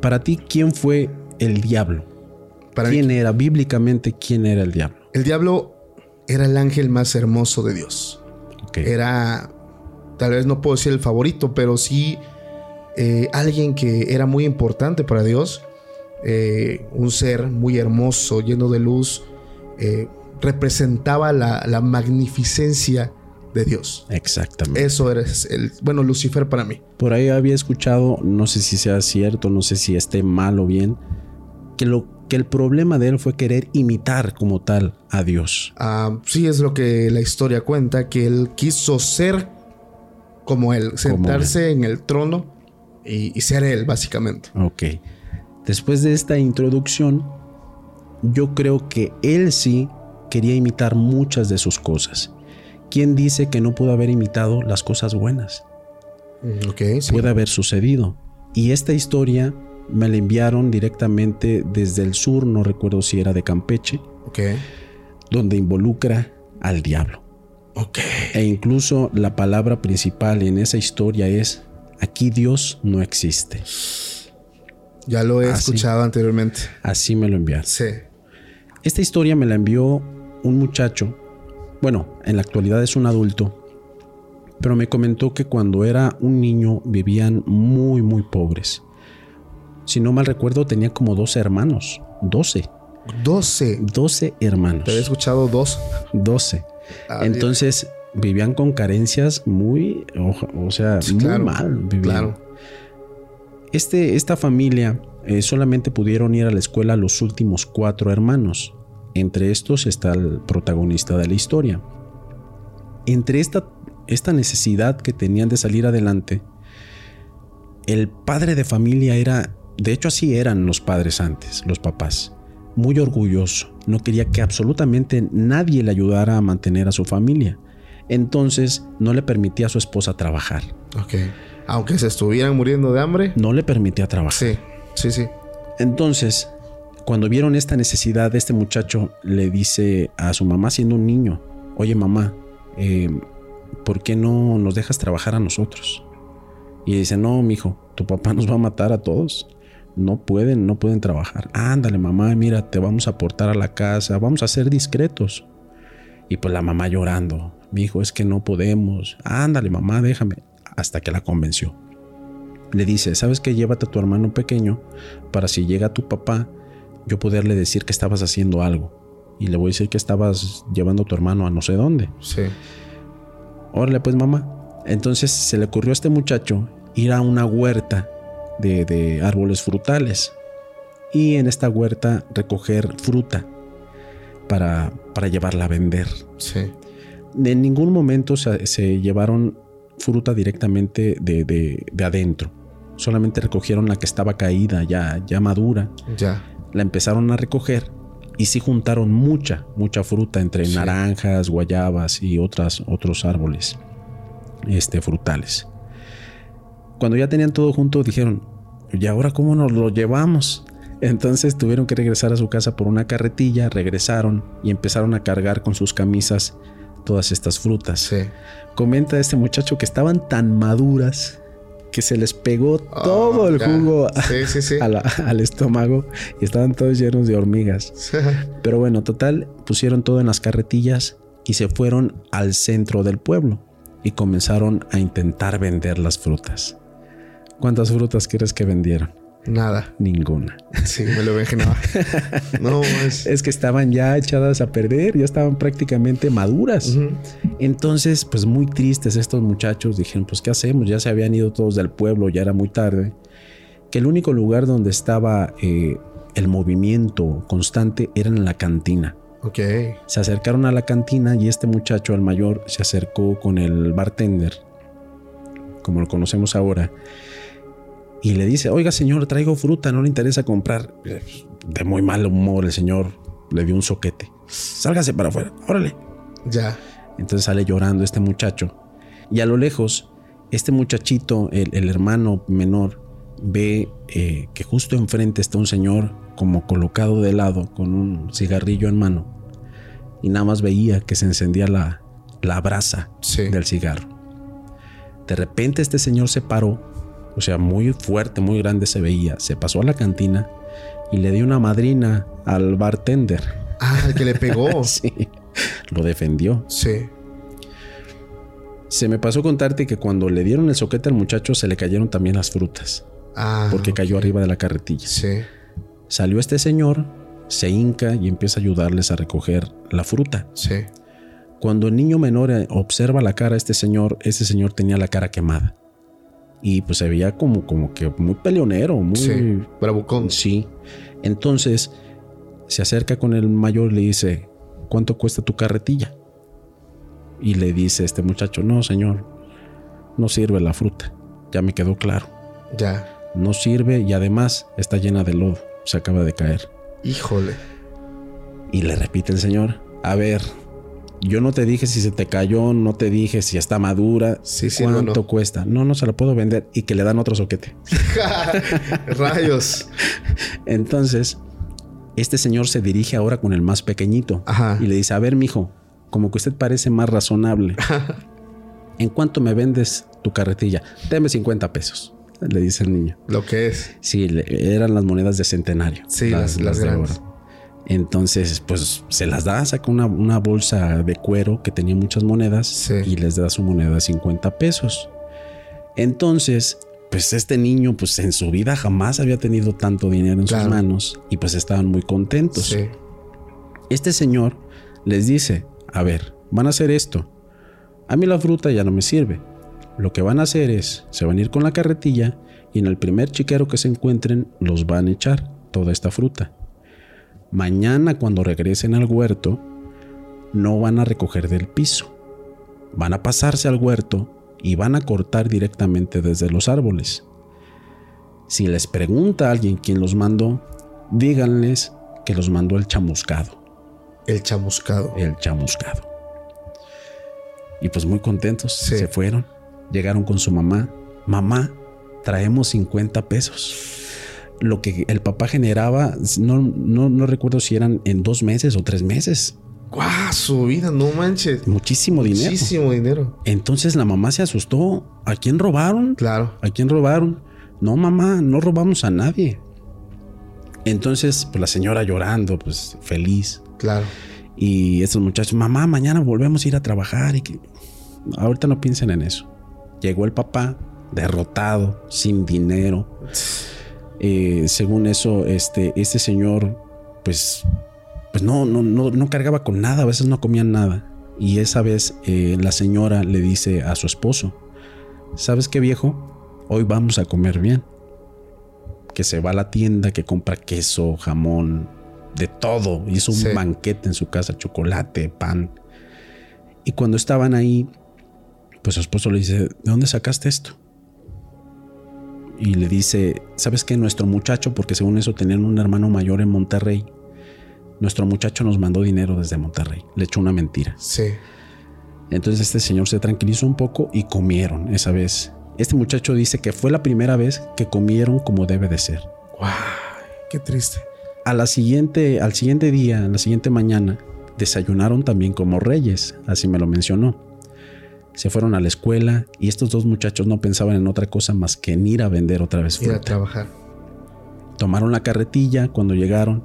Speaker 1: Para ti, ¿quién fue el diablo? Para ¿Quién era bíblicamente quién era el diablo?
Speaker 2: El diablo era el ángel más hermoso de Dios. Era, tal vez no puedo decir el favorito, pero sí eh, alguien que era muy importante para Dios. Eh, un ser muy hermoso, lleno de luz, eh, representaba la, magnificencia de Dios.
Speaker 1: Exactamente.
Speaker 2: Eso eres el, bueno, Lucifer para mí.
Speaker 1: Por ahí había escuchado, no sé si sea cierto, no sé si esté mal o bien, que lo que el problema de él fue querer imitar como tal a Dios.
Speaker 2: Ah, sí, es lo que la historia cuenta, que él quiso ser como él, sentarse en el trono y, y, ser él, básicamente.
Speaker 1: Ok. Después de esta introducción, yo creo que él sí quería imitar muchas de sus cosas. ¿Quién dice que no pudo haber imitado las cosas buenas?
Speaker 2: Mm, okay,
Speaker 1: Puede haber sucedido. Y esta historia me la enviaron directamente desde el sur, no recuerdo si era de Campeche,
Speaker 2: okay.
Speaker 1: donde involucra al diablo.
Speaker 2: Okay.
Speaker 1: E incluso la palabra principal en esa historia es, aquí Dios no existe.
Speaker 2: Ya lo he escuchado anteriormente.
Speaker 1: Así me lo enviaron.
Speaker 2: Sí.
Speaker 1: Esta historia me la envió un muchacho, bueno, en la actualidad es un adulto, pero me comentó que cuando era un niño vivían muy, muy pobres. Si no mal recuerdo, tenía como 12 hermanos. 12.
Speaker 2: 12.
Speaker 1: 12 hermanos.
Speaker 2: Te había escuchado dos.
Speaker 1: 12. Ah, Entonces vivían con carencias muy, o, sea, muy mal. Claro. Este, esta familia eh, solamente pudieron ir a la escuela los últimos cuatro hermanos. Entre estos está el protagonista de la historia. Entre esta, esta necesidad que tenían de salir adelante, el padre de familia era, de hecho así eran los padres antes, los papás, muy orgulloso, no quería que absolutamente nadie le ayudara a mantener a su familia. Entonces no le permitía a su esposa trabajar.
Speaker 2: Ok. Aunque se estuvieran muriendo de hambre.
Speaker 1: No le permitía trabajar.
Speaker 2: Sí. Sí, sí.
Speaker 1: Entonces, cuando vieron esta necesidad, este muchacho le dice a su mamá siendo un niño, oye mamá, eh, ¿por qué no nos dejas trabajar a nosotros? Y dice, no, mijo, tu papá nos va a matar a todos. No pueden, no pueden trabajar. Ándale, mamá, mira, te vamos a aportar a la casa, vamos a ser discretos. Y pues la mamá llorando, mi hijo, es que no podemos. Ándale, mamá, déjame. Hasta que la convenció le dice, ¿sabes qué? Llévate a tu hermano pequeño para si llega tu papá, yo poderle decir que estabas haciendo algo. Y le voy a decir que estabas llevando a tu hermano a no sé dónde.
Speaker 2: Sí.
Speaker 1: Órale, pues mamá. Entonces se le ocurrió a este muchacho ir a una huerta de, de árboles frutales. Y en esta huerta recoger fruta para, para llevarla a vender.
Speaker 2: Sí.
Speaker 1: En ningún momento se, se llevaron fruta directamente de, de, de adentro solamente recogieron la que estaba caída, ya, ya madura.
Speaker 2: Ya.
Speaker 1: La empezaron a recoger y sí juntaron mucha, mucha fruta entre
Speaker 2: Sí.
Speaker 1: naranjas, guayabas y otras, otros árboles este, frutales. Cuando ya tenían todo junto, dijeron, ¿y ahora cómo nos lo llevamos? Entonces tuvieron que regresar a su casa por una carretilla, regresaron y empezaron a cargar con sus camisas todas estas frutas.
Speaker 2: Sí.
Speaker 1: Comenta este muchacho que estaban tan maduras que se les pegó todo
Speaker 2: Ah,
Speaker 1: el
Speaker 2: ya.
Speaker 1: jugo a-
Speaker 2: Sí, sí, sí.
Speaker 1: a la- al estómago y estaban todos llenos de hormigas. Pero bueno, total, pusieron todo en las carretillas y se fueron al centro del pueblo y comenzaron a intentar vender las frutas. ¿Cuántas frutas crees que vendieron?
Speaker 2: Nada.
Speaker 1: Ninguna.
Speaker 2: Sí, me lo imaginaba. No, es.
Speaker 1: Es que estaban ya echadas a perder, ya estaban prácticamente maduras. Entonces, pues muy tristes estos muchachos dijeron, pues ¿qué hacemos? Ya se habían ido todos del pueblo, ya era muy tarde. Que el único lugar donde estaba eh, el movimiento constante era en la cantina.
Speaker 2: Ok.
Speaker 1: Se acercaron a la cantina y este muchacho, el mayor, se acercó con el bartender, como lo conocemos ahora, y le dice, oiga señor, traigo fruta, no le interesa comprar. De muy mal humor el señor le dio un soquete. Sálgase para afuera, órale.
Speaker 2: Ya.
Speaker 1: Entonces sale llorando este muchacho. Y a lo lejos, este muchachito, el, el hermano menor, ve eh, que justo enfrente está un señor como colocado de lado con un cigarrillo en mano. Y nada más veía que se encendía la, la brasa
Speaker 2: Sí.
Speaker 1: del cigarro. De repente este señor se paró, o sea, muy fuerte, muy grande se veía. Se pasó a la cantina y le dio una madrina al bartender.
Speaker 2: Ah, el que le pegó.
Speaker 1: Sí, lo defendió.
Speaker 2: Sí.
Speaker 1: Se me pasó contarte que cuando le dieron el soquete al muchacho se le cayeron también las frutas,
Speaker 2: Ah.
Speaker 1: porque cayó arriba de la carretilla.
Speaker 2: Sí.
Speaker 1: Salió este señor, se hinca y empieza a ayudarles a recoger la fruta.
Speaker 2: Sí.
Speaker 1: Cuando el niño menor eh, observa la cara de este señor, ese señor tenía la cara quemada. Y pues se veía como, como que muy peleonero, muy...
Speaker 2: Sí. Bravucón.
Speaker 1: Sí. Entonces se acerca con el mayor y le dice, ¿cuánto cuesta tu carretilla? Y le dice este muchacho, no señor, no sirve la fruta. Ya me quedó claro.
Speaker 2: Ya.
Speaker 1: No sirve y además está llena de lodo. Se acaba de caer.
Speaker 2: Híjole.
Speaker 1: Y le repite el señor, a ver, yo no te dije si se te cayó, no te dije si está madura,
Speaker 2: Sí,
Speaker 1: cuánto
Speaker 2: no.
Speaker 1: cuesta. No, no se la puedo vender y que le dan otro soquete.
Speaker 2: Rayos.
Speaker 1: Entonces, este señor se dirige ahora con el más pequeñito
Speaker 2: Ajá.
Speaker 1: y le dice, a ver, mijo, como que usted parece más razonable. ¿En cuánto me vendes tu carretilla? Deme 50 pesos, le dice el niño.
Speaker 2: Lo que es.
Speaker 1: Sí, le- eran las monedas de centenario.
Speaker 2: Sí, las- las
Speaker 1: de
Speaker 2: grandes.
Speaker 1: oro. Entonces, pues se las da, saca una, una bolsa de cuero que tenía muchas monedas
Speaker 2: Sí.
Speaker 1: y les da su moneda de 50 pesos. Entonces, pues este niño, pues en su vida jamás había tenido tanto dinero en
Speaker 2: Claro.
Speaker 1: sus manos y pues estaban muy contentos.
Speaker 2: Sí.
Speaker 1: Este señor les dice, a ver, van a hacer esto. A mí la fruta ya no me sirve. Lo que van a hacer es, se van a ir con la carretilla y en el primer chiquero que se encuentren los van a echar toda esta fruta. Mañana cuando regresen al huerto, no van a recoger del piso. Van a pasarse al huerto y van a cortar directamente desde los árboles. Si les pregunta a alguien quién los mandó, díganles que los mandó el chamuscado
Speaker 2: El chamuscado.
Speaker 1: el chamuscado. Y pues muy contentos,
Speaker 2: Sí.
Speaker 1: se fueron, llegaron con su mamá. Mamá, traemos 50 pesos. Lo que el papá generaba, no, no, no recuerdo si eran en dos meses o tres meses.
Speaker 2: ¡Guau! Su vida, no manches.
Speaker 1: Muchísimo dinero.
Speaker 2: Muchísimo dinero.
Speaker 1: Entonces la mamá se asustó. ¿A quién robaron?
Speaker 2: Claro.
Speaker 1: ¿A quién robaron? No, mamá, no robamos a nadie. Entonces, pues la señora llorando, pues feliz.
Speaker 2: Claro.
Speaker 1: Y estos muchachos, mamá, mañana volvemos a ir a trabajar y que ahorita no piensen en eso. Llegó el papá derrotado, sin dinero. Eh, según eso, este, este señor, pues, pues no, no, no, no cargaba con nada, a veces no comían nada. Y esa vez eh, la señora le dice a su esposo, ¿sabes qué viejo? Hoy vamos a comer bien. Que se va a la tienda, que compra queso, jamón, de todo. Hizo un
Speaker 2: Sí.
Speaker 1: banquete en su casa, chocolate, pan. Y cuando estaban ahí, pues su esposo le dice, ¿de dónde sacaste esto? Y le dice, ¿sabes qué? Nuestro muchacho, porque según eso tenían un hermano mayor en Monterrey, nuestro muchacho nos mandó dinero desde Monterrey. Le echó una mentira.
Speaker 2: Sí.
Speaker 1: Entonces este señor se tranquilizó un poco y comieron esa vez. Este muchacho dice que fue la primera vez que comieron como debe de ser.
Speaker 2: ¡Guau! Qué triste.
Speaker 1: A la siguiente, al siguiente día, a la siguiente mañana, desayunaron también como reyes, así me lo mencionó. Se fueron a la escuela y estos dos muchachos no pensaban en otra cosa más que en ir a vender otra vez
Speaker 2: Ir a
Speaker 1: fruta.
Speaker 2: trabajar.
Speaker 1: Tomaron la carretilla cuando llegaron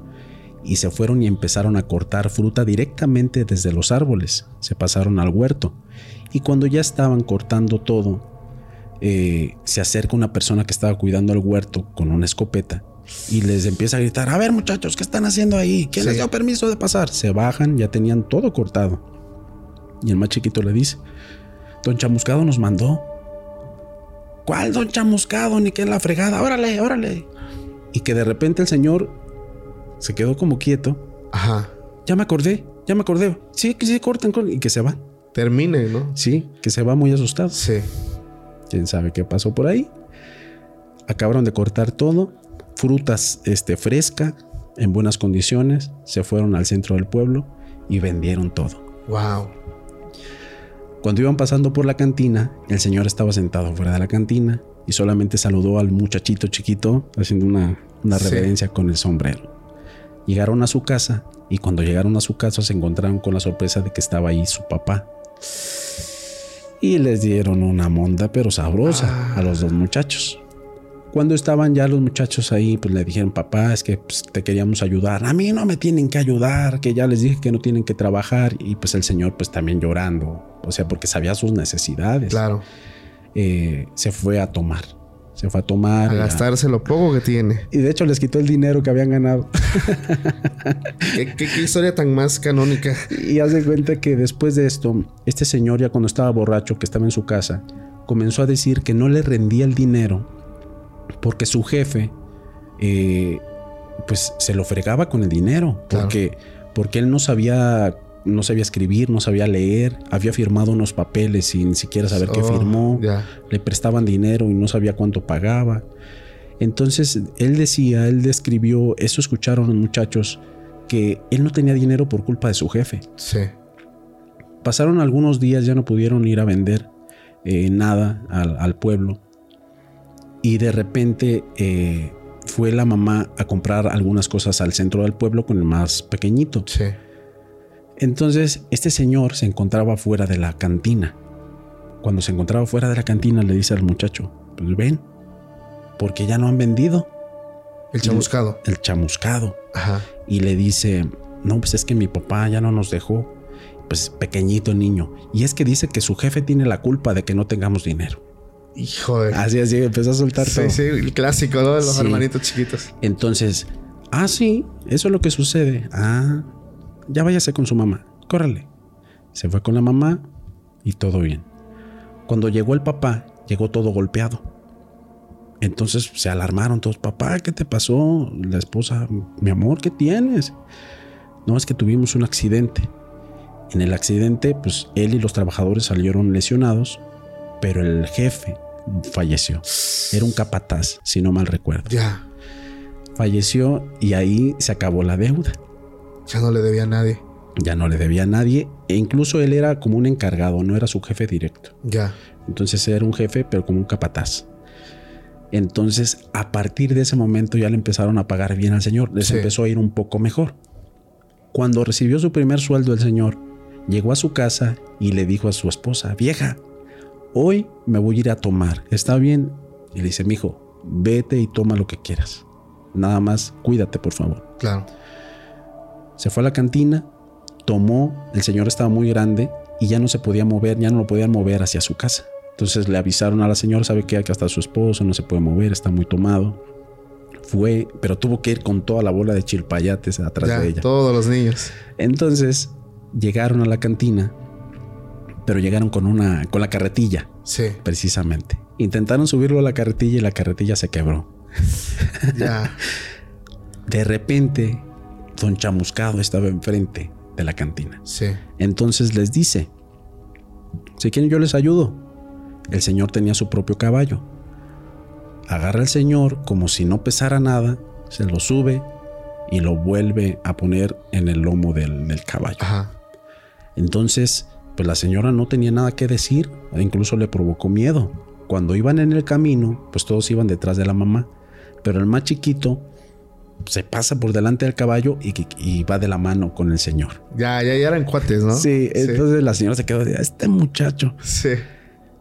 Speaker 1: y se fueron y empezaron a cortar fruta directamente desde los árboles. Se pasaron al huerto y cuando ya estaban cortando todo, eh, se acerca una persona que estaba cuidando el huerto con una escopeta y les empieza a gritar, a ver muchachos, ¿qué están haciendo ahí? ¿Quién
Speaker 2: Sí.
Speaker 1: les dio permiso de pasar? Se bajan, ya tenían todo cortado. Y el más chiquito le dice, Don Chamuscado nos mandó. ¿Cuál Don Chamuscado? Ni que en la fregada. Órale, órale. Y que de repente el señor se quedó como quieto.
Speaker 2: Ajá.
Speaker 1: Ya me acordé, ya me acordé. Sí, que sí, corten, corten. Y que se va.
Speaker 2: Termine, ¿no?
Speaker 1: Sí, que se va muy asustado.
Speaker 2: Sí.
Speaker 1: Quién sabe qué pasó por ahí. Acabaron de cortar todo. Frutas este, fresca, en buenas condiciones. Se fueron al centro del pueblo y vendieron todo.
Speaker 2: Wow.
Speaker 1: Cuando iban pasando por la cantina, el señor estaba sentado fuera de la cantina y solamente saludó al muchachito chiquito haciendo una, una
Speaker 2: Sí.
Speaker 1: reverencia con el sombrero. Llegaron a su casa y cuando llegaron a su casa se encontraron con la sorpresa de que estaba ahí su papá. Y les dieron una monda pero sabrosa
Speaker 2: Ah.
Speaker 1: a los dos muchachos. Cuando estaban ya los muchachos ahí, pues le dijeron, papá, es que pues, te queríamos ayudar. A mí no me tienen que ayudar, que ya les dije que no tienen que trabajar. Y pues el señor pues también llorando, o sea, porque sabía sus necesidades.
Speaker 2: Claro.
Speaker 1: Eh, se fue a tomar. Se fue a tomar.
Speaker 2: A gastarse lo poco que tiene.
Speaker 1: Y de hecho les quitó el dinero que habían ganado.
Speaker 2: ¿Qué, qué- qué historia tan más canónica?
Speaker 1: Y hace cuenta que después de esto, este señor ya cuando estaba borracho, que estaba en su casa, comenzó a decir que no le rendía el dinero porque su jefe, eh, pues se lo fregaba con el dinero,
Speaker 2: Claro.
Speaker 1: porque, porque él no sabía, no sabía escribir, no sabía leer, había firmado unos papeles sin siquiera saber qué
Speaker 2: Oh,
Speaker 1: firmó, le prestaban dinero y no sabía cuánto pagaba. Entonces él decía, él describió, eso escucharon los muchachos, que él no tenía dinero por culpa de su jefe.
Speaker 2: Sí.
Speaker 1: Pasaron algunos días, ya no pudieron ir a vender eh, nada al, al pueblo. Y de repente eh, fue la mamá a comprar algunas cosas al centro del pueblo con el más pequeñito.
Speaker 2: Sí.
Speaker 1: Entonces este señor se encontraba fuera de la cantina. Cuando se encontraba fuera de la cantina le dice al muchacho, pues ven, porque ya no han vendido
Speaker 2: El chamuscado.
Speaker 1: el chamuscado.
Speaker 2: Ajá.
Speaker 1: y le dice, no, pues es que mi papá ya no nos dejó, pues pequeñito niño, y es que dice que su jefe tiene la culpa de que no tengamos dinero.
Speaker 2: Hijo de.
Speaker 1: Así, así, empezó a soltar todo.
Speaker 2: Sí, sí, el clásico, ¿no? De los
Speaker 1: Sí.
Speaker 2: hermanitos chiquitos.
Speaker 1: Entonces, ah, sí, eso es lo que sucede. Ah, ya váyase con su mamá, córrele. Se fue con la mamá y todo bien. Cuando llegó el papá, llegó todo golpeado. Entonces se alarmaron todos, papá, ¿qué te pasó? La esposa, mi amor, ¿qué tienes? No, es que tuvimos un accidente. En el accidente, pues él y los trabajadores salieron lesionados, pero el jefe falleció. Era un capataz, si no mal recuerdo
Speaker 2: Ya.
Speaker 1: falleció y ahí se acabó la deuda.
Speaker 2: Ya no le debía a nadie.
Speaker 1: Ya no le debía a nadie e incluso él era como un encargado, no era su jefe directo.
Speaker 2: Ya.
Speaker 1: Entonces era un jefe pero como un capataz. Entonces a partir de ese momento ya le empezaron a pagar bien al señor, les
Speaker 2: Sí.
Speaker 1: empezó a ir un poco mejor. Cuando recibió su primer sueldo el señor, llegó a su casa y le dijo a su esposa, vieja, hoy me voy a ir a tomar, ¿está bien? Y le dice, mijo, vete y toma lo que quieras. Nada más, cuídate por favor.
Speaker 2: Claro.
Speaker 1: Se fue a la cantina, tomó, el señor estaba muy grande y ya no se podía mover, ya no lo podían mover hacia su casa. Entonces le avisaron a la señora, sabe que acá está su esposo, no se puede mover, está muy tomado. Fue, pero tuvo que ir con toda la bola de chilpayates atrás
Speaker 2: Ya,
Speaker 1: de ella.
Speaker 2: todos los niños.
Speaker 1: Entonces llegaron a la cantina, pero llegaron con una, con la carretilla,
Speaker 2: Sí.
Speaker 1: precisamente. Intentaron subirlo a la carretilla y la carretilla se quebró.
Speaker 2: Ya.
Speaker 1: De repente, don Chamuscado estaba enfrente de la cantina.
Speaker 2: Sí.
Speaker 1: Entonces les dice, si quieren yo les ayudo. El señor tenía su propio caballo. agarra al señor como si no pesara nada, se lo sube y lo vuelve a poner en el lomo del, del caballo.
Speaker 2: Ajá.
Speaker 1: Entonces, pues la señora no tenía nada que decir, e incluso le provocó miedo. Cuando iban en el camino, pues todos iban detrás de la mamá, pero el más chiquito se pasa por delante del caballo y, y va de la mano con el señor.
Speaker 2: Ya, ya, ya eran cuates, ¿no?
Speaker 1: Sí, entonces la señora se quedó de este muchacho.
Speaker 2: Sí.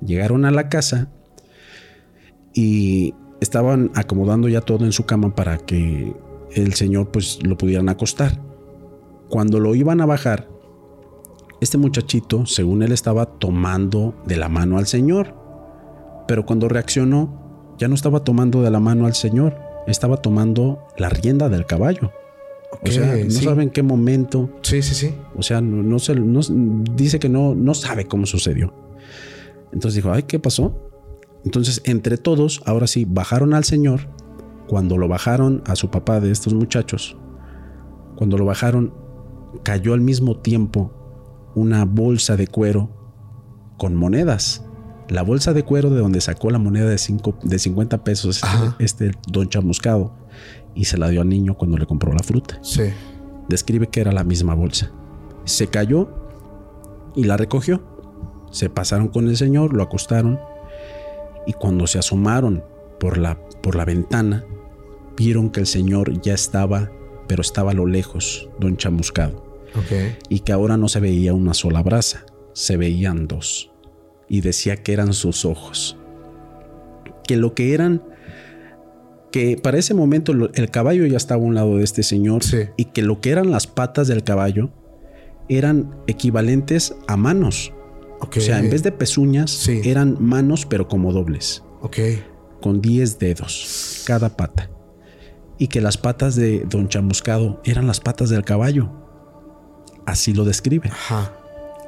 Speaker 1: Llegaron a la casa y estaban acomodando ya todo en su cama para que el señor pues lo pudieran acostar. Cuando lo iban a bajar, este muchachito, según él, estaba tomando de la mano al señor. Pero cuando reaccionó, ya no estaba tomando de la mano al señor, estaba tomando la rienda del caballo. o sea, no sabe en qué momento.
Speaker 2: Sí, sí, sí.
Speaker 1: O sea, no, se, dice que no, no sabe cómo sucedió. Entonces dijo, ay, ¿qué pasó? Entonces, entre todos, ahora sí, bajaron al señor. Cuando lo bajaron a su papá de estos muchachos, cuando lo bajaron, cayó al mismo tiempo una bolsa de cuero con monedas. La bolsa de cuero de donde sacó la moneda de, cinco, de 50 pesos este, este, don chamuscado y se la dio al niño cuando le compró la fruta.
Speaker 2: Sí.
Speaker 1: Describe que era la misma bolsa. Se cayó y la recogió. Se pasaron con el señor, lo acostaron y cuando se asomaron por la, por la ventana, vieron que el señor ya estaba, pero estaba a lo lejos, don chamuscado. Y que ahora no se veía una sola brasa, se veían dos. Y decía que eran sus ojos. Que lo que eran, que para ese momento el caballo ya estaba a un lado de este señor y que lo que eran las patas del caballo eran equivalentes a manos. O sea, en vez de pezuñas, eran manos, pero como dobles.
Speaker 2: Ok.
Speaker 1: Con 10 dedos cada pata. Y que las patas de Don Chamuscado eran las patas del caballo así lo describe.
Speaker 2: Ajá.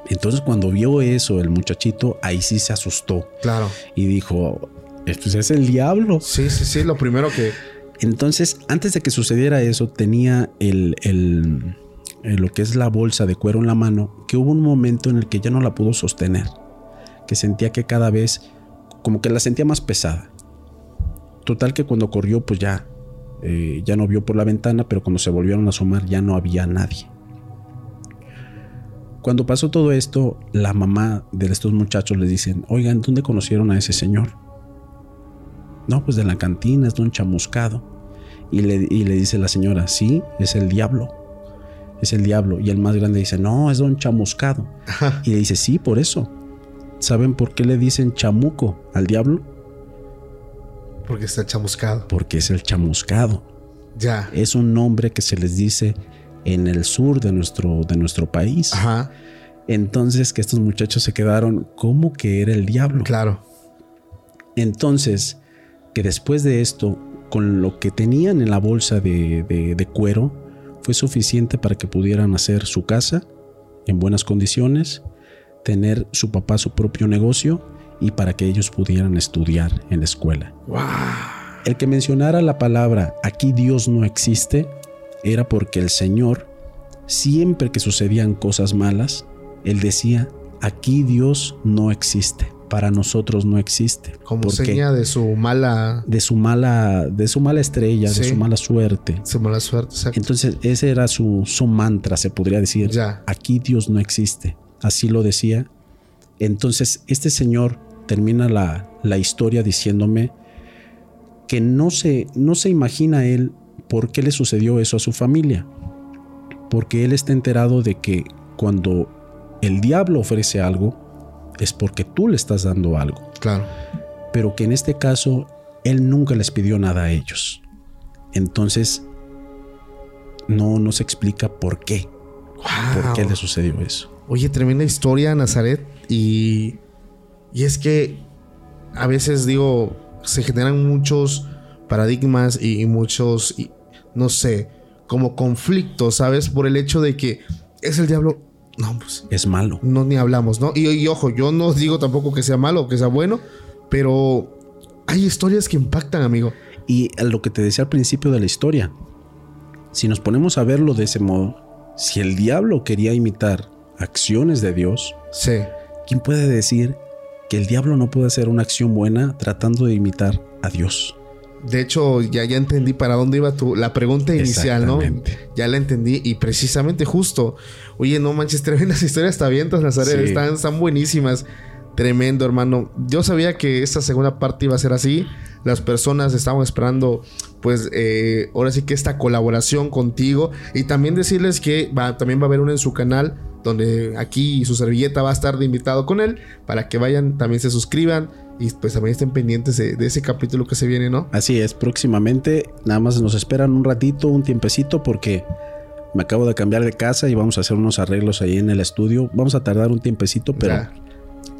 Speaker 1: Entonces cuando vio eso el muchachito, ahí sí se asustó.
Speaker 2: Claro.
Speaker 1: Y dijo, esto es el diablo.
Speaker 2: Sí, sí, sí, lo primero que...
Speaker 1: Entonces, antes de que sucediera eso, tenía el, el, lo que es la bolsa de cuero en la mano, que hubo un momento en el que ya no la pudo sostener, que sentía que cada vez, como que la sentía más pesada. Total que cuando corrió, pues ya, eh, ya no vio por la ventana, pero cuando se volvieron a asomar ya no había nadie. Cuando pasó todo esto, la mamá de estos muchachos les dicen, oigan, ¿dónde conocieron a ese señor? No, pues de la cantina, es don chamuscado. Y le, dice la señora, sí, es el diablo. Es el diablo. Y el más grande dice, no, es don chamuscado. Y le dice, sí, por eso. ¿Saben por qué le dicen chamuco al diablo?
Speaker 2: Porque está chamuscado.
Speaker 1: Porque es el chamuscado.
Speaker 2: Ya.
Speaker 1: Es un nombre que se les dice en el sur de nuestro, de nuestro país.
Speaker 2: Ajá.
Speaker 1: Entonces que estos muchachos se quedaron como que era el diablo.
Speaker 2: Claro.
Speaker 1: Entonces que después de esto, con lo que tenían en la bolsa de, de cuero, fue suficiente para que pudieran hacer su casa en buenas condiciones, tener su papá su propio negocio y para que ellos pudieran estudiar en la escuela.
Speaker 2: Wow.
Speaker 1: El que mencionara la palabra aquí Dios no existe era porque el Señor, siempre que sucedían cosas malas, Él decía, aquí Dios no existe, para nosotros no existe.
Speaker 2: Como seña de su mala...
Speaker 1: De su mala, de su mala estrella, de su mala suerte.
Speaker 2: Su mala suerte, exacto.
Speaker 1: Entonces ese era su, su mantra, se podría decir.
Speaker 2: Ya.
Speaker 1: Aquí Dios no existe. Así lo decía. Entonces este Señor termina la, la historia diciéndome que no se, no se imagina él ¿Por qué le sucedió eso a su familia? Porque él está enterado de que cuando el diablo ofrece algo, es porque tú le estás dando algo.
Speaker 2: Claro.
Speaker 1: Pero que en este caso, él nunca les pidió nada a ellos. Entonces, no nos explica por qué. ¿Por qué le sucedió eso?
Speaker 2: Oye, tremenda historia, Nazaret. Y, y es que a veces digo, se generan muchos paradigmas y, muchos no sé, como conflicto, ¿sabes? Por el hecho de que es el diablo. No, pues.
Speaker 1: Es malo.
Speaker 2: No, ni hablamos, ¿no? Y, ojo, yo no digo tampoco que sea malo o que sea bueno, pero hay historias que impactan, amigo.
Speaker 1: Y lo que te decía al principio de la historia, si nos ponemos a verlo de ese modo, si el diablo quería imitar acciones de Dios,
Speaker 2: sí.
Speaker 1: ¿quién puede decir que el diablo no puede hacer una acción buena tratando de imitar a Dios?
Speaker 2: De hecho, ya, ya entendí para dónde iba tu, la pregunta inicial, ¿no? Ya la entendí y precisamente justo. Oye, no manches, tremendas historias te avientas, Nazaret. Están, están buenísimas. Tremendo, hermano. Yo sabía que esta segunda parte iba a ser así. Las personas estaban esperando, pues, eh, ahora sí que esta colaboración contigo. Y también decirles que va, también va a haber uno en su canal, donde aquí su servilleta va a estar de invitado con él, para que vayan, también se suscriban y pues también estén pendientes de, ese capítulo que se viene, ¿no?
Speaker 1: Así es, próximamente. Nada más nos esperan un ratito, un tiempecito, porque me acabo de cambiar de casa y vamos a hacer unos arreglos ahí en el estudio. Vamos a tardar un tiempecito, pero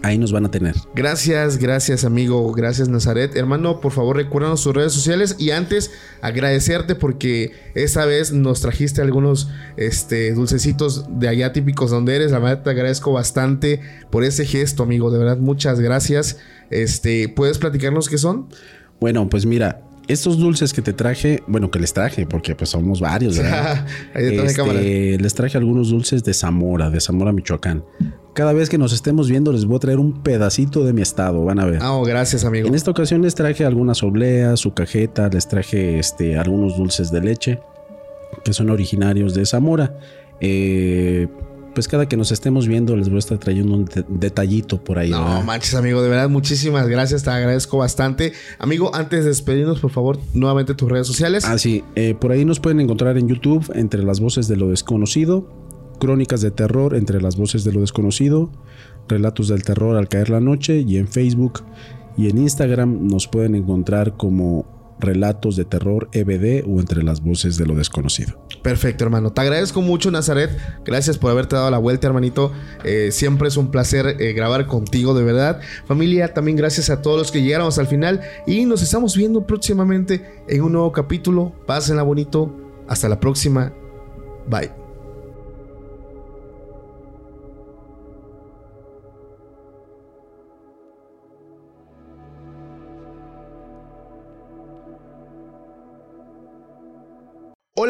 Speaker 1: ahí nos van a tener.
Speaker 2: Gracias, gracias amigo, gracias Nazaret. Hermano, por favor recuérdanos sus redes sociales y antes agradecerte porque esta vez nos trajiste algunos este, dulcecitos de allá típicos donde eres. La verdad te agradezco bastante por ese gesto, amigo. De verdad, muchas gracias. Este, ¿Puedes platicarnos qué son?
Speaker 1: Bueno, pues mira, estos dulces que te traje, bueno, que les traje, porque pues somos varios, ¿verdad? Este, les traje algunos dulces de Zamora, de Zamora, Michoacán. Cada vez que nos estemos viendo les voy a traer un pedacito de mi estado, van a ver.
Speaker 2: Ah, oh, gracias, amigo.
Speaker 1: En esta ocasión les traje algunas obleas, su cajeta, les traje este, algunos dulces de leche que son originarios de Zamora. Eh, pues cada que nos estemos viendo les voy a estar trayendo un detallito por ahí.
Speaker 2: No manches, amigo, de verdad, muchísimas gracias, te agradezco bastante. Amigo, antes de despedirnos, por favor, nuevamente tus redes sociales.
Speaker 1: Ah, sí, eh, por ahí nos pueden encontrar en YouTube entre las voces de lo desconocido Crónicas de terror entre las voces de lo desconocido, Relatos del terror al caer la noche y en Facebook y en Instagram nos pueden encontrar como Relatos de Terror EBD o entre las voces de lo desconocido.
Speaker 2: Perfecto, hermano. Te agradezco mucho, Nazaret. Gracias por haberte dado la vuelta, hermanito. Eh, siempre es un placer eh, grabar contigo, de verdad. Familia, también gracias a todos los que llegaron hasta el final y nos estamos viendo próximamente en un nuevo capítulo. Pásenla bonito. Hasta la próxima. Bye.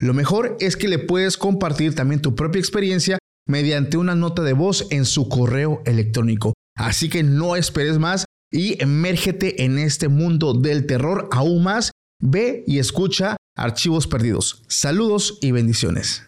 Speaker 2: Lo mejor es que le puedes compartir también tu propia experiencia mediante una nota de voz en su correo electrónico. Así que no esperes más y emérgete en este mundo del terror aún más. Ve y escucha Archivos Perdidos. Saludos y bendiciones.